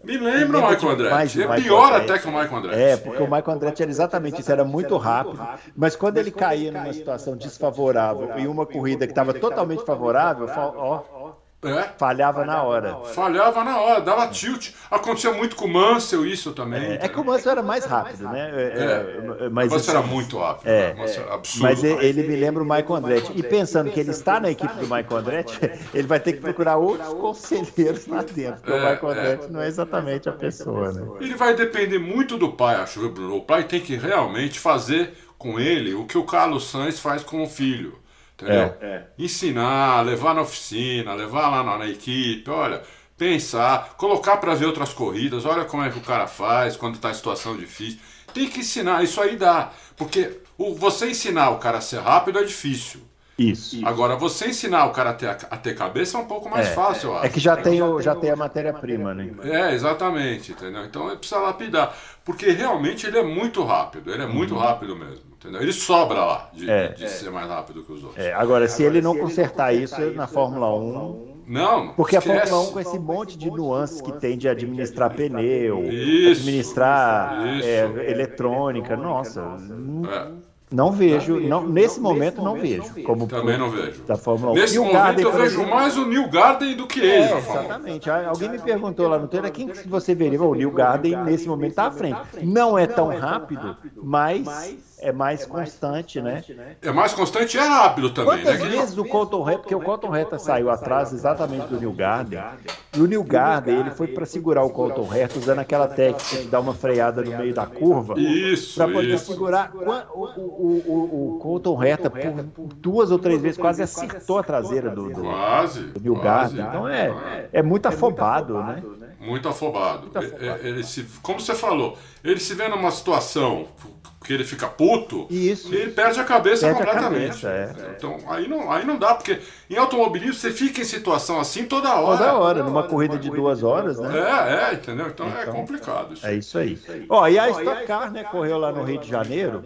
Me lembra o Michael Andretti. É pior até que o Michael Andretti. É, porque o Michael Andretti era exatamente isso, era muito rápido. Mas quando ele caía numa situação desfavorável e uma corrida que estava totalmente favorável, ó, é. Falhava na hora. Falhava na hora, dava tilt. Acontecia muito com o Mansell isso também. É, é que o Mansell era mais rápido, né? É, é, é mas, o Mansell era muito rápido. É, né? absurdo. Mas ele me lembra o Michael Andretti. E pensando que ele está na equipe do Michael Andretti, ele vai ter que procurar outros conselheiros lá dentro. Porque o é, Michael Andretti não é exatamente a pessoa, né? Ele vai depender muito do pai, acho, Bruno? O pai tem que realmente fazer com ele o que o Carlos Sainz faz com o filho. Entendeu? É, é. Ensinar, levar na oficina, levar lá na, na equipe, olha, pensar, colocar para ver outras corridas, olha como é que o cara faz quando está em situação difícil. Tem que ensinar, isso aí dá. Porque o, você ensinar o cara a ser rápido é difícil. Isso. Agora, você ensinar o cara a ter, a ter cabeça é um pouco mais é, fácil, eu acho. É que já tem, o, já tem a matéria-prima, né? É, exatamente, entendeu? Então ele precisa lapidar. Porque realmente ele é muito rápido, ele é muito uhum. rápido mesmo. Entendeu? Ele sobra lá de, é, de é. ser mais rápido que os outros. É, agora, se ele não consertar isso na Fórmula 1. Não, porque esquece. a Fórmula 1 com esse monte de nuances que tem de administrar pneu, isso, administrar isso. É, eletrônica, nossa. É. Não vejo, não, nesse momento não vejo. Como Também não vejo. Da Fórmula 1. Nesse New momento Garden, eu vejo exemplo, mais o New Garden do que ele. É, exatamente. Alguém me perguntou lá no Twitter quem que você veria. O New Garden nesse momento está à frente. Não é tão rápido, mas é mais constante, né? É mais constante e é rápido também. Quantas né? vezes o Colton Reta, porque o Colton Reta saiu atrás exatamente do New Garden, e o New Garden ele foi para segurar o Colton Reta usando aquela técnica de dar uma freada no meio da curva. Isso. Para poder isso. segurar. O, o, o, o Colton Reta, por duas ou três vezes, quase acertou a traseira do, do, do New Garden. Então é, é muito afobado, né? Muito afobado. Muito afobado. Ele, se, como você falou, ele se vê numa situação que ele fica puto, Isso. ele perde a cabeça perde completamente. A cabeça, é. Então aí não, aí não dá, porque em automobilismo você fica em situação assim toda hora. Toda hora, numa corrida de duas horas, né? É, é, entendeu? Então, é então é complicado isso. É isso aí. Ó, e a Stock Car, né, correu lá no Rio de Janeiro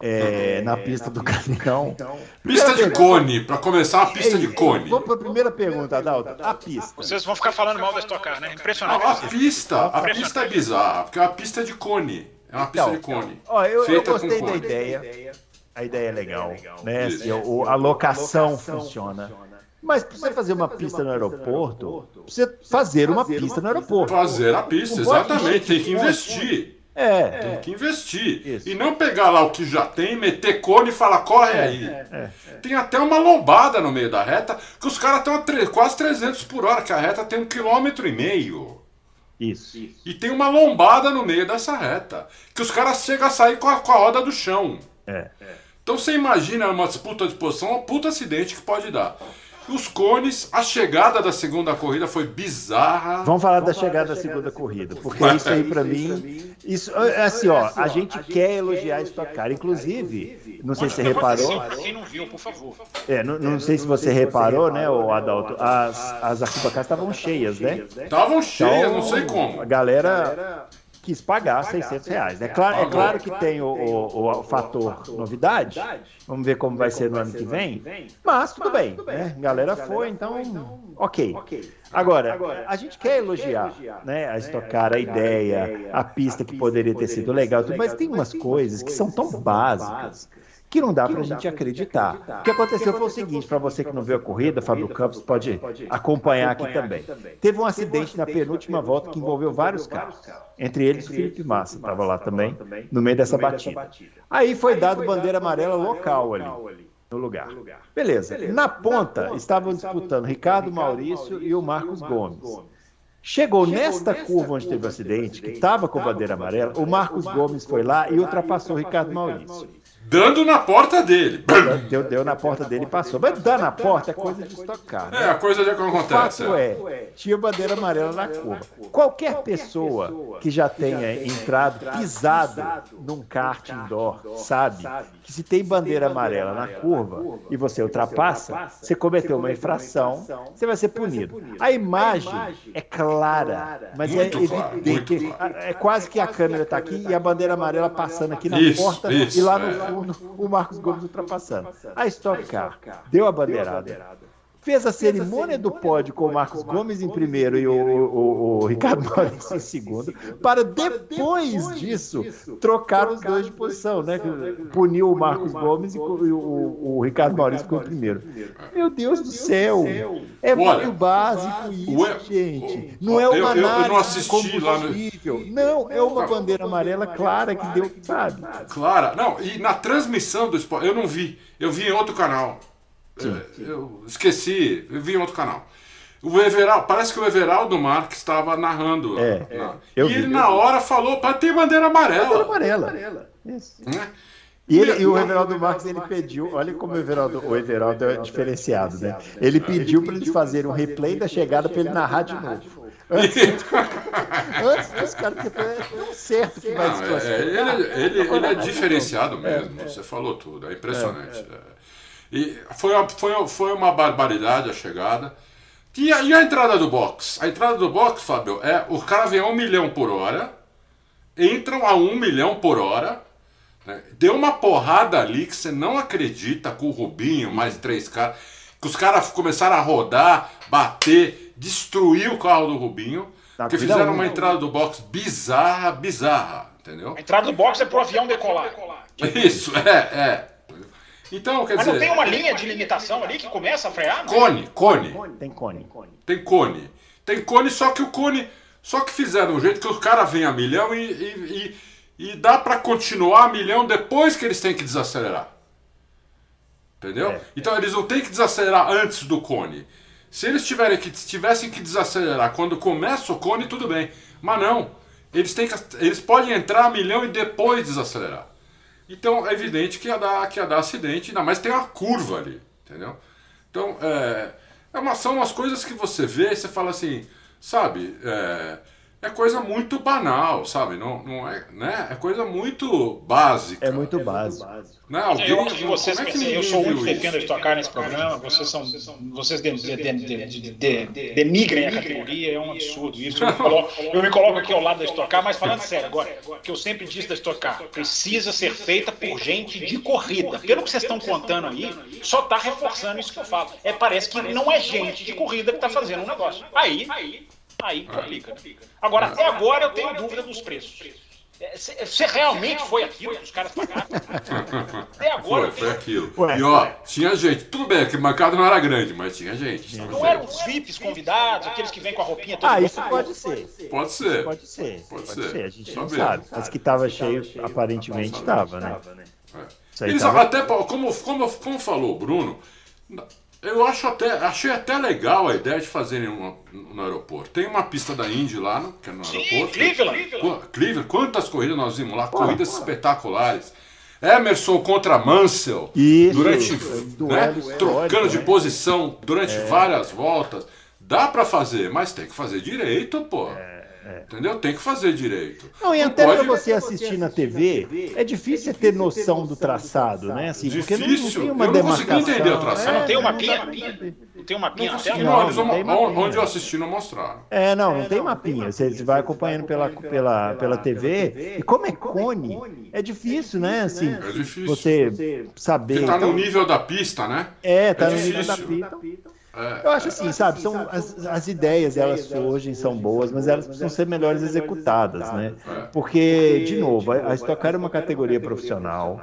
é, na pista do caminhão. Pista de cone, para começar, a pista de cone. Vamos para a primeira pergunta, Adalto. A pista. Vocês vão ficar falando mal da Stock Car, né? Impressionante. Não, a pista, a pista é bizarra, porque é uma pista de cone. É uma pista então, de cone. Ó, eu, eu gostei da ideia. A ideia é legal. Né? Assim, a locação funciona. Mas para você fazer uma pista no aeroporto, precisa fazer uma pista no aeroporto. Fazer a pista, exatamente. Tem que investir. É. Tem que investir. Isso. E não pegar lá o que já tem, meter cone e falar, corre é, aí. É, é. Tem até uma lombada no meio da reta, que os caras estão a quase 300 por hora, que a reta tem um quilômetro e meio. Isso. E tem uma lombada no meio dessa reta, que os caras chegam a sair com a, com a roda do chão. É. Então você imagina uma disputa de posição, um puta acidente que pode dar. Os cones, a chegada da segunda corrida foi bizarra. Vamos falar da chegada da segunda corrida, porque isso aí para mim, isso é assim, ó, a gente quer elogiar a Stock Car, inclusive, não sei se você reparou. Quem não viu, por favor. É, não, não sei se você reparou, né, o Adalto, as as arquibancadas estavam cheias, né? Estavam cheias, então, não sei como. A galera quis pagar 600 reais. É claro, é claro que tem o, o, o, fator novidade. Vamos ver como vai ser no ano que vem. Mas tudo bem, né? A galera foi, então, ok. Agora, a gente quer elogiar né, a estocar, a ideia, a pista que poderia ter sido legal, mas tem umas coisas que são tão básicas que não dá para a gente acreditar. O que aconteceu foi o seguinte, para você que não viu a corrida, Fábio Campos pode acompanhar aqui também. Teve um acidente na penúltima volta que envolveu vários carros, entre eles o Felipe Massa, estava lá também, no meio dessa batida. Aí foi dado bandeira amarela local ali no lugar. Beleza. Na ponta estavam disputando Ricardo Maurício e o Marcos Gomes. Chegou nesta curva onde teve o acidente, que estava com bandeira amarela, o Marcos Gomes foi lá e ultrapassou o Ricardo Maurício. Dando na porta dele. Deu, deu na porta dele e passou. Mas dar na porta é coisa de estocar. Né? É, a coisa de que acontece. O fato é, tinha bandeira amarela na curva. Qualquer pessoa que já tenha entrado, pisado num kart indoor, sabe que se tem bandeira amarela na curva e você ultrapassa, você cometeu uma infração, você vai ser punido. A imagem é clara, mas é evidente. É quase que a câmera está aqui e a bandeira amarela passando aqui na porta e lá no é. fundo o Marcos Gomes ultrapassando. A Stock Car deu a bandeirada fez a cerimônia do pódio com o Marcos Gomes em primeiro e o, o, o Ricardo Maurício em segundo, para depois disso trocar os dois de posição, né? Puniu o Marcos Gomes e o, o Ricardo Maurício ficou em primeiro. Meu Deus do céu! É muito básico isso, gente. Não é uma análise combustível. Não, é uma bandeira amarela clara que deu, sabe? Clara. Não, e na transmissão do esporte, eu não vi. Eu vi em outro canal. É, eu esqueci, eu vi em outro canal. O Everaldo, parece que o Everaldo Marques estava narrando. É, na, é, e vi, ele na hora falou para ter bandeira amarela. Bandeira amarela. amarela. Isso. Né? E, ele, e o Everaldo Marques ele pediu, olha como o Everaldo, o Everaldo é diferenciado, né? Ele pediu para eles fazerem um replay da chegada para ele narrar de novo. [LAUGHS] Antes, dos caras que é certo que vai é, ele, ele, ele, é diferenciado mesmo, você falou tudo, é impressionante. E foi, foi, foi uma barbaridade a chegada. E a, e a entrada do box? A entrada do box, Fábio, é o cara vem a um milhão por hora, entram a um milhão por hora, né? deu uma porrada ali que você não acredita com o Rubinho, mais três caras, que os caras começaram a rodar, bater, destruir o carro do Rubinho, tá, que fizeram uma entrada do box bizarra, bizarra, entendeu? A entrada do box é pro avião decolar. Isso, é, é. Então, quer Mas dizer. não tem uma linha de limitação ali que começa a frear? Não? Cone, cone. Tem cone. Tem cone. Tem cone, só que o cone. Só que fizeram um jeito que o cara vem a milhão e, e, e, e dá para continuar a milhão depois que eles têm que desacelerar. Entendeu? É, então é. eles não têm que desacelerar antes do cone. Se eles tiverem que, tivessem que desacelerar quando começa o cone, tudo bem. Mas não. Eles, têm que, eles podem entrar a milhão e depois desacelerar. Então é evidente que ia dar, que ia dar acidente, ainda mais tem uma curva ali, entendeu? Então é, é uma, são umas coisas que você vê e você fala assim, sabe, é, é coisa muito banal, sabe? Não, não é, né? É coisa muito básica. É muito básico. Né? Alguém, eu acho que vocês, é que eu sou muito defendo de tocar nesse programa, vocês são, vocês de, de, de, denigrem a categoria, é um absurdo isso. Eu me, coloco, eu me coloco aqui ao lado da Estocar, mas falando sério agora, que eu sempre disse da Estocar, precisa ser feita por gente de corrida. Pelo que vocês estão contando aí, só está reforçando isso que eu falo. É, parece que não é gente de corrida que está fazendo um negócio. Aí, aí complica. Agora, até agora eu tenho dúvida dos preços. Você realmente foi aquilo que os caras pagaram? [LAUGHS] Até agora. Foi, foi aquilo. E ó, tinha gente. Tudo bem, que o mercado não era grande, mas tinha gente. Não eram os VIPs convidados, aqueles que vêm com a roupinha toda. Ah, isso pode ser. Pode ser. Pode ser. Pode, ser. A gente não sabe. Mas que estava cheio, aparentemente estava, né? É. Eles até, como, como, como falou o Bruno, eu acho até, achei até legal a ideia de fazerem uma, no aeroporto. Tem uma pista da Indy lá, no, que é no Sim, aeroporto. Cleveland. Cleveland. Quantas corridas nós vimos lá? Corridas espetaculares. Emerson contra Mansell. Isso, durante, né, trocando de né? posição durante é. várias voltas. Dá para fazer, mas tem que fazer direito, pô. É. É. Entendeu? Tem que fazer direito. Não, e até para você assistir na TV, é difícil ter noção do traçado, né? Assim, difícil. porque não, não tem uma eu não consegui entender o traçado. É, não tem uma pinha? Não tem uma pinha? Não, não, não, onde eu assisti não mostraram. É, não, não tem mapinha. Você vai acompanhando pela, pela, pela TV. E como é cone, é difícil, né? Assim, é difícil. Você saber. Porque tá no então nível da pista, né? É, tá no nível da pista. É, eu acho assim, sabe, são as, as ideias elas surgem, são boas, mas elas precisam ser melhores executadas, né? Porque, de novo, a Stock Car é uma categoria profissional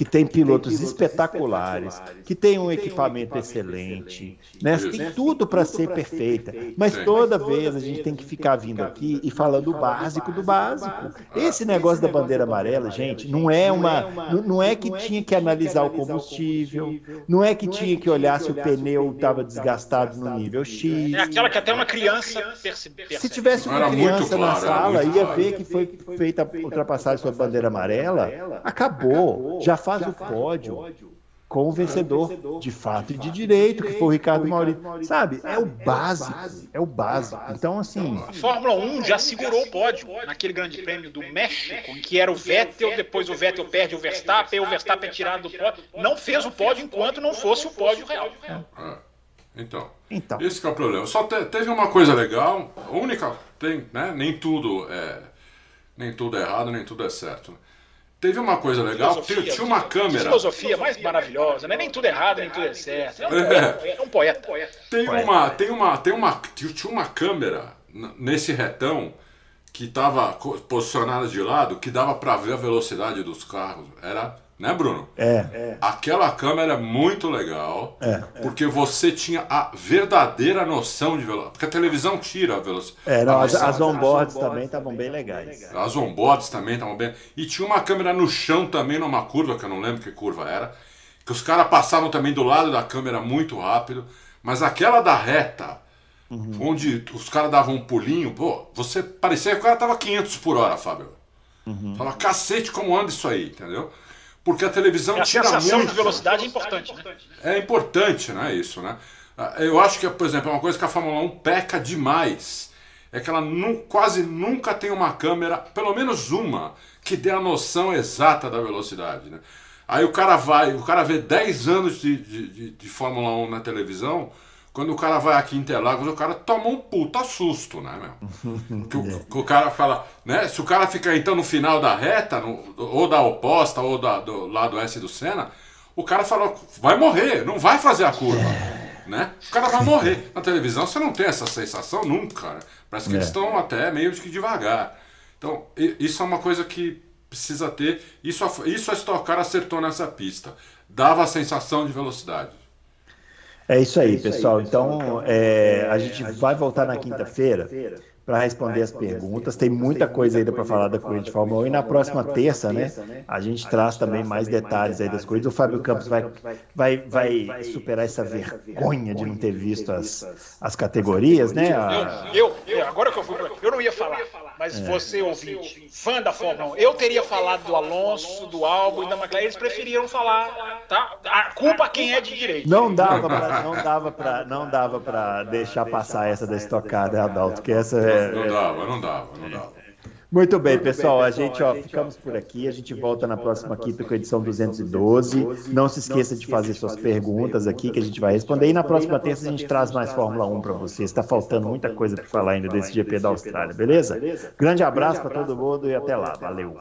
que tem pilotos espetaculares, que tem um equipamento excelente, né? Tem tudo para ser perfeita, mas toda vez a gente tem que ficar vindo aqui e falando o básico do básico. Esse negócio da bandeira amarela, gente, não é uma, não é que tinha que analisar o combustível, não é que tinha que olhar se o pneu estava desgastado gastado no nível X. É aquela que até uma criança percebe. Se tivesse uma criança na sala, ia ver que foi feita a ultrapassagem sobre a bandeira amarela, acabou, já faz o pódio com o vencedor de fato e de direito, que foi o Ricardo Maurício. Sabe, é o básico, é o básico. Então, assim. A Fórmula 1 já segurou o pódio naquele grande prêmio do México, em que era o Vettel, depois o Vettel perde o Verstappen, o Verstappen é tirado do pódio. Não fez o pódio enquanto não fosse o pódio real. É. Então, então. esse é o problema. Só te, teve uma coisa legal, a única, tem, né? Nem tudo é, nem tudo é errado, nem tudo é certo. Teve uma coisa legal, tinha, tinha uma câmera. filosofia mais maravilhosa, né? Nem tudo é errado, nem tudo é certo. É um, é. é um poeta. Tem uma, tem uma, tem uma, tinha uma câmera nesse retão que estava posicionada de lado, que dava para ver a velocidade dos carros. Era né, Bruno? É. é. Aquela câmera é muito legal, é. porque você tinha a verdadeira noção de velocidade. Porque a televisão tira a velocidade. É, não, as, as onboards também estavam bem legais. As onboards também estavam bem. E tinha uma câmera no chão também, numa curva, que eu não lembro que curva era, que os caras passavam também do lado da câmera muito rápido. Mas aquela da reta, uhum. onde os caras davam um pulinho, pô, você parecia que o cara tava 500 por hora, Fábio. Uhum. Fala, cacete, como anda isso aí, entendeu? Porque a televisão a tira sensação muito. de velocidade é importante, né? É importante, né? Isso, né? Ah, eu acho que, por exemplo, é uma coisa que a Fórmula 1 peca demais. É que ela quase nunca tem uma câmera, pelo menos uma, que dê a noção exata da velocidade, né? Aí o cara vai, o cara vê 10 anos de, de, de, de Fórmula 1 na televisão, quando o cara vai aqui em Interlagos, o cara toma um puta susto, né, meu? que, o, que o cara fala, né? Se o cara ficar então no final da reta, no, ou da oposta, ou da, do lado S do Senna, o cara fala, vai morrer, não vai fazer a curva. Né? O cara vai morrer. Na televisão você não tem essa sensação nunca, né? Parece que é. eles estão até meio que devagar. Então, isso é uma coisa que precisa ter. Isso, isso a Stock Car acertou nessa pista. Dava a sensação de velocidade. É isso aí, é isso pessoal. Aí, pessoal. Então, então é, a, gente a gente vai voltar na quinta-feira para responder as perguntas. Tem muita coisa ainda para falar da corrida de Fórmula 1 e na próxima terça, né, a gente traz também mais detalhes aí das coisas. O Fábio Campos vai, vai, vai superar essa vergonha de não ter visto as, as categorias, né? Eu, eu, agora que eu fui, eu não ia falar mas é. você, ouvinte, fã da Fórmula 1, eu teria falado do Alonso, do Albo e da McLaren, eles preferiram falar, tá? A culpa quem é de direito. Não dava para não dava para não dava para deixar passar essa da estocada, Adalto, que essa é Não dava, não dava, não dava. Muito bem, pessoal. A gente, ó, ficamos por aqui. A gente volta na próxima quinta com a edição 212. Não se esqueça de fazer suas perguntas aqui que a gente vai responder. E na próxima terça a gente traz mais Fórmula 1 para vocês. Está faltando muita coisa para falar ainda desse GP da Austrália, beleza? Grande abraço para todo mundo e até lá. Valeu.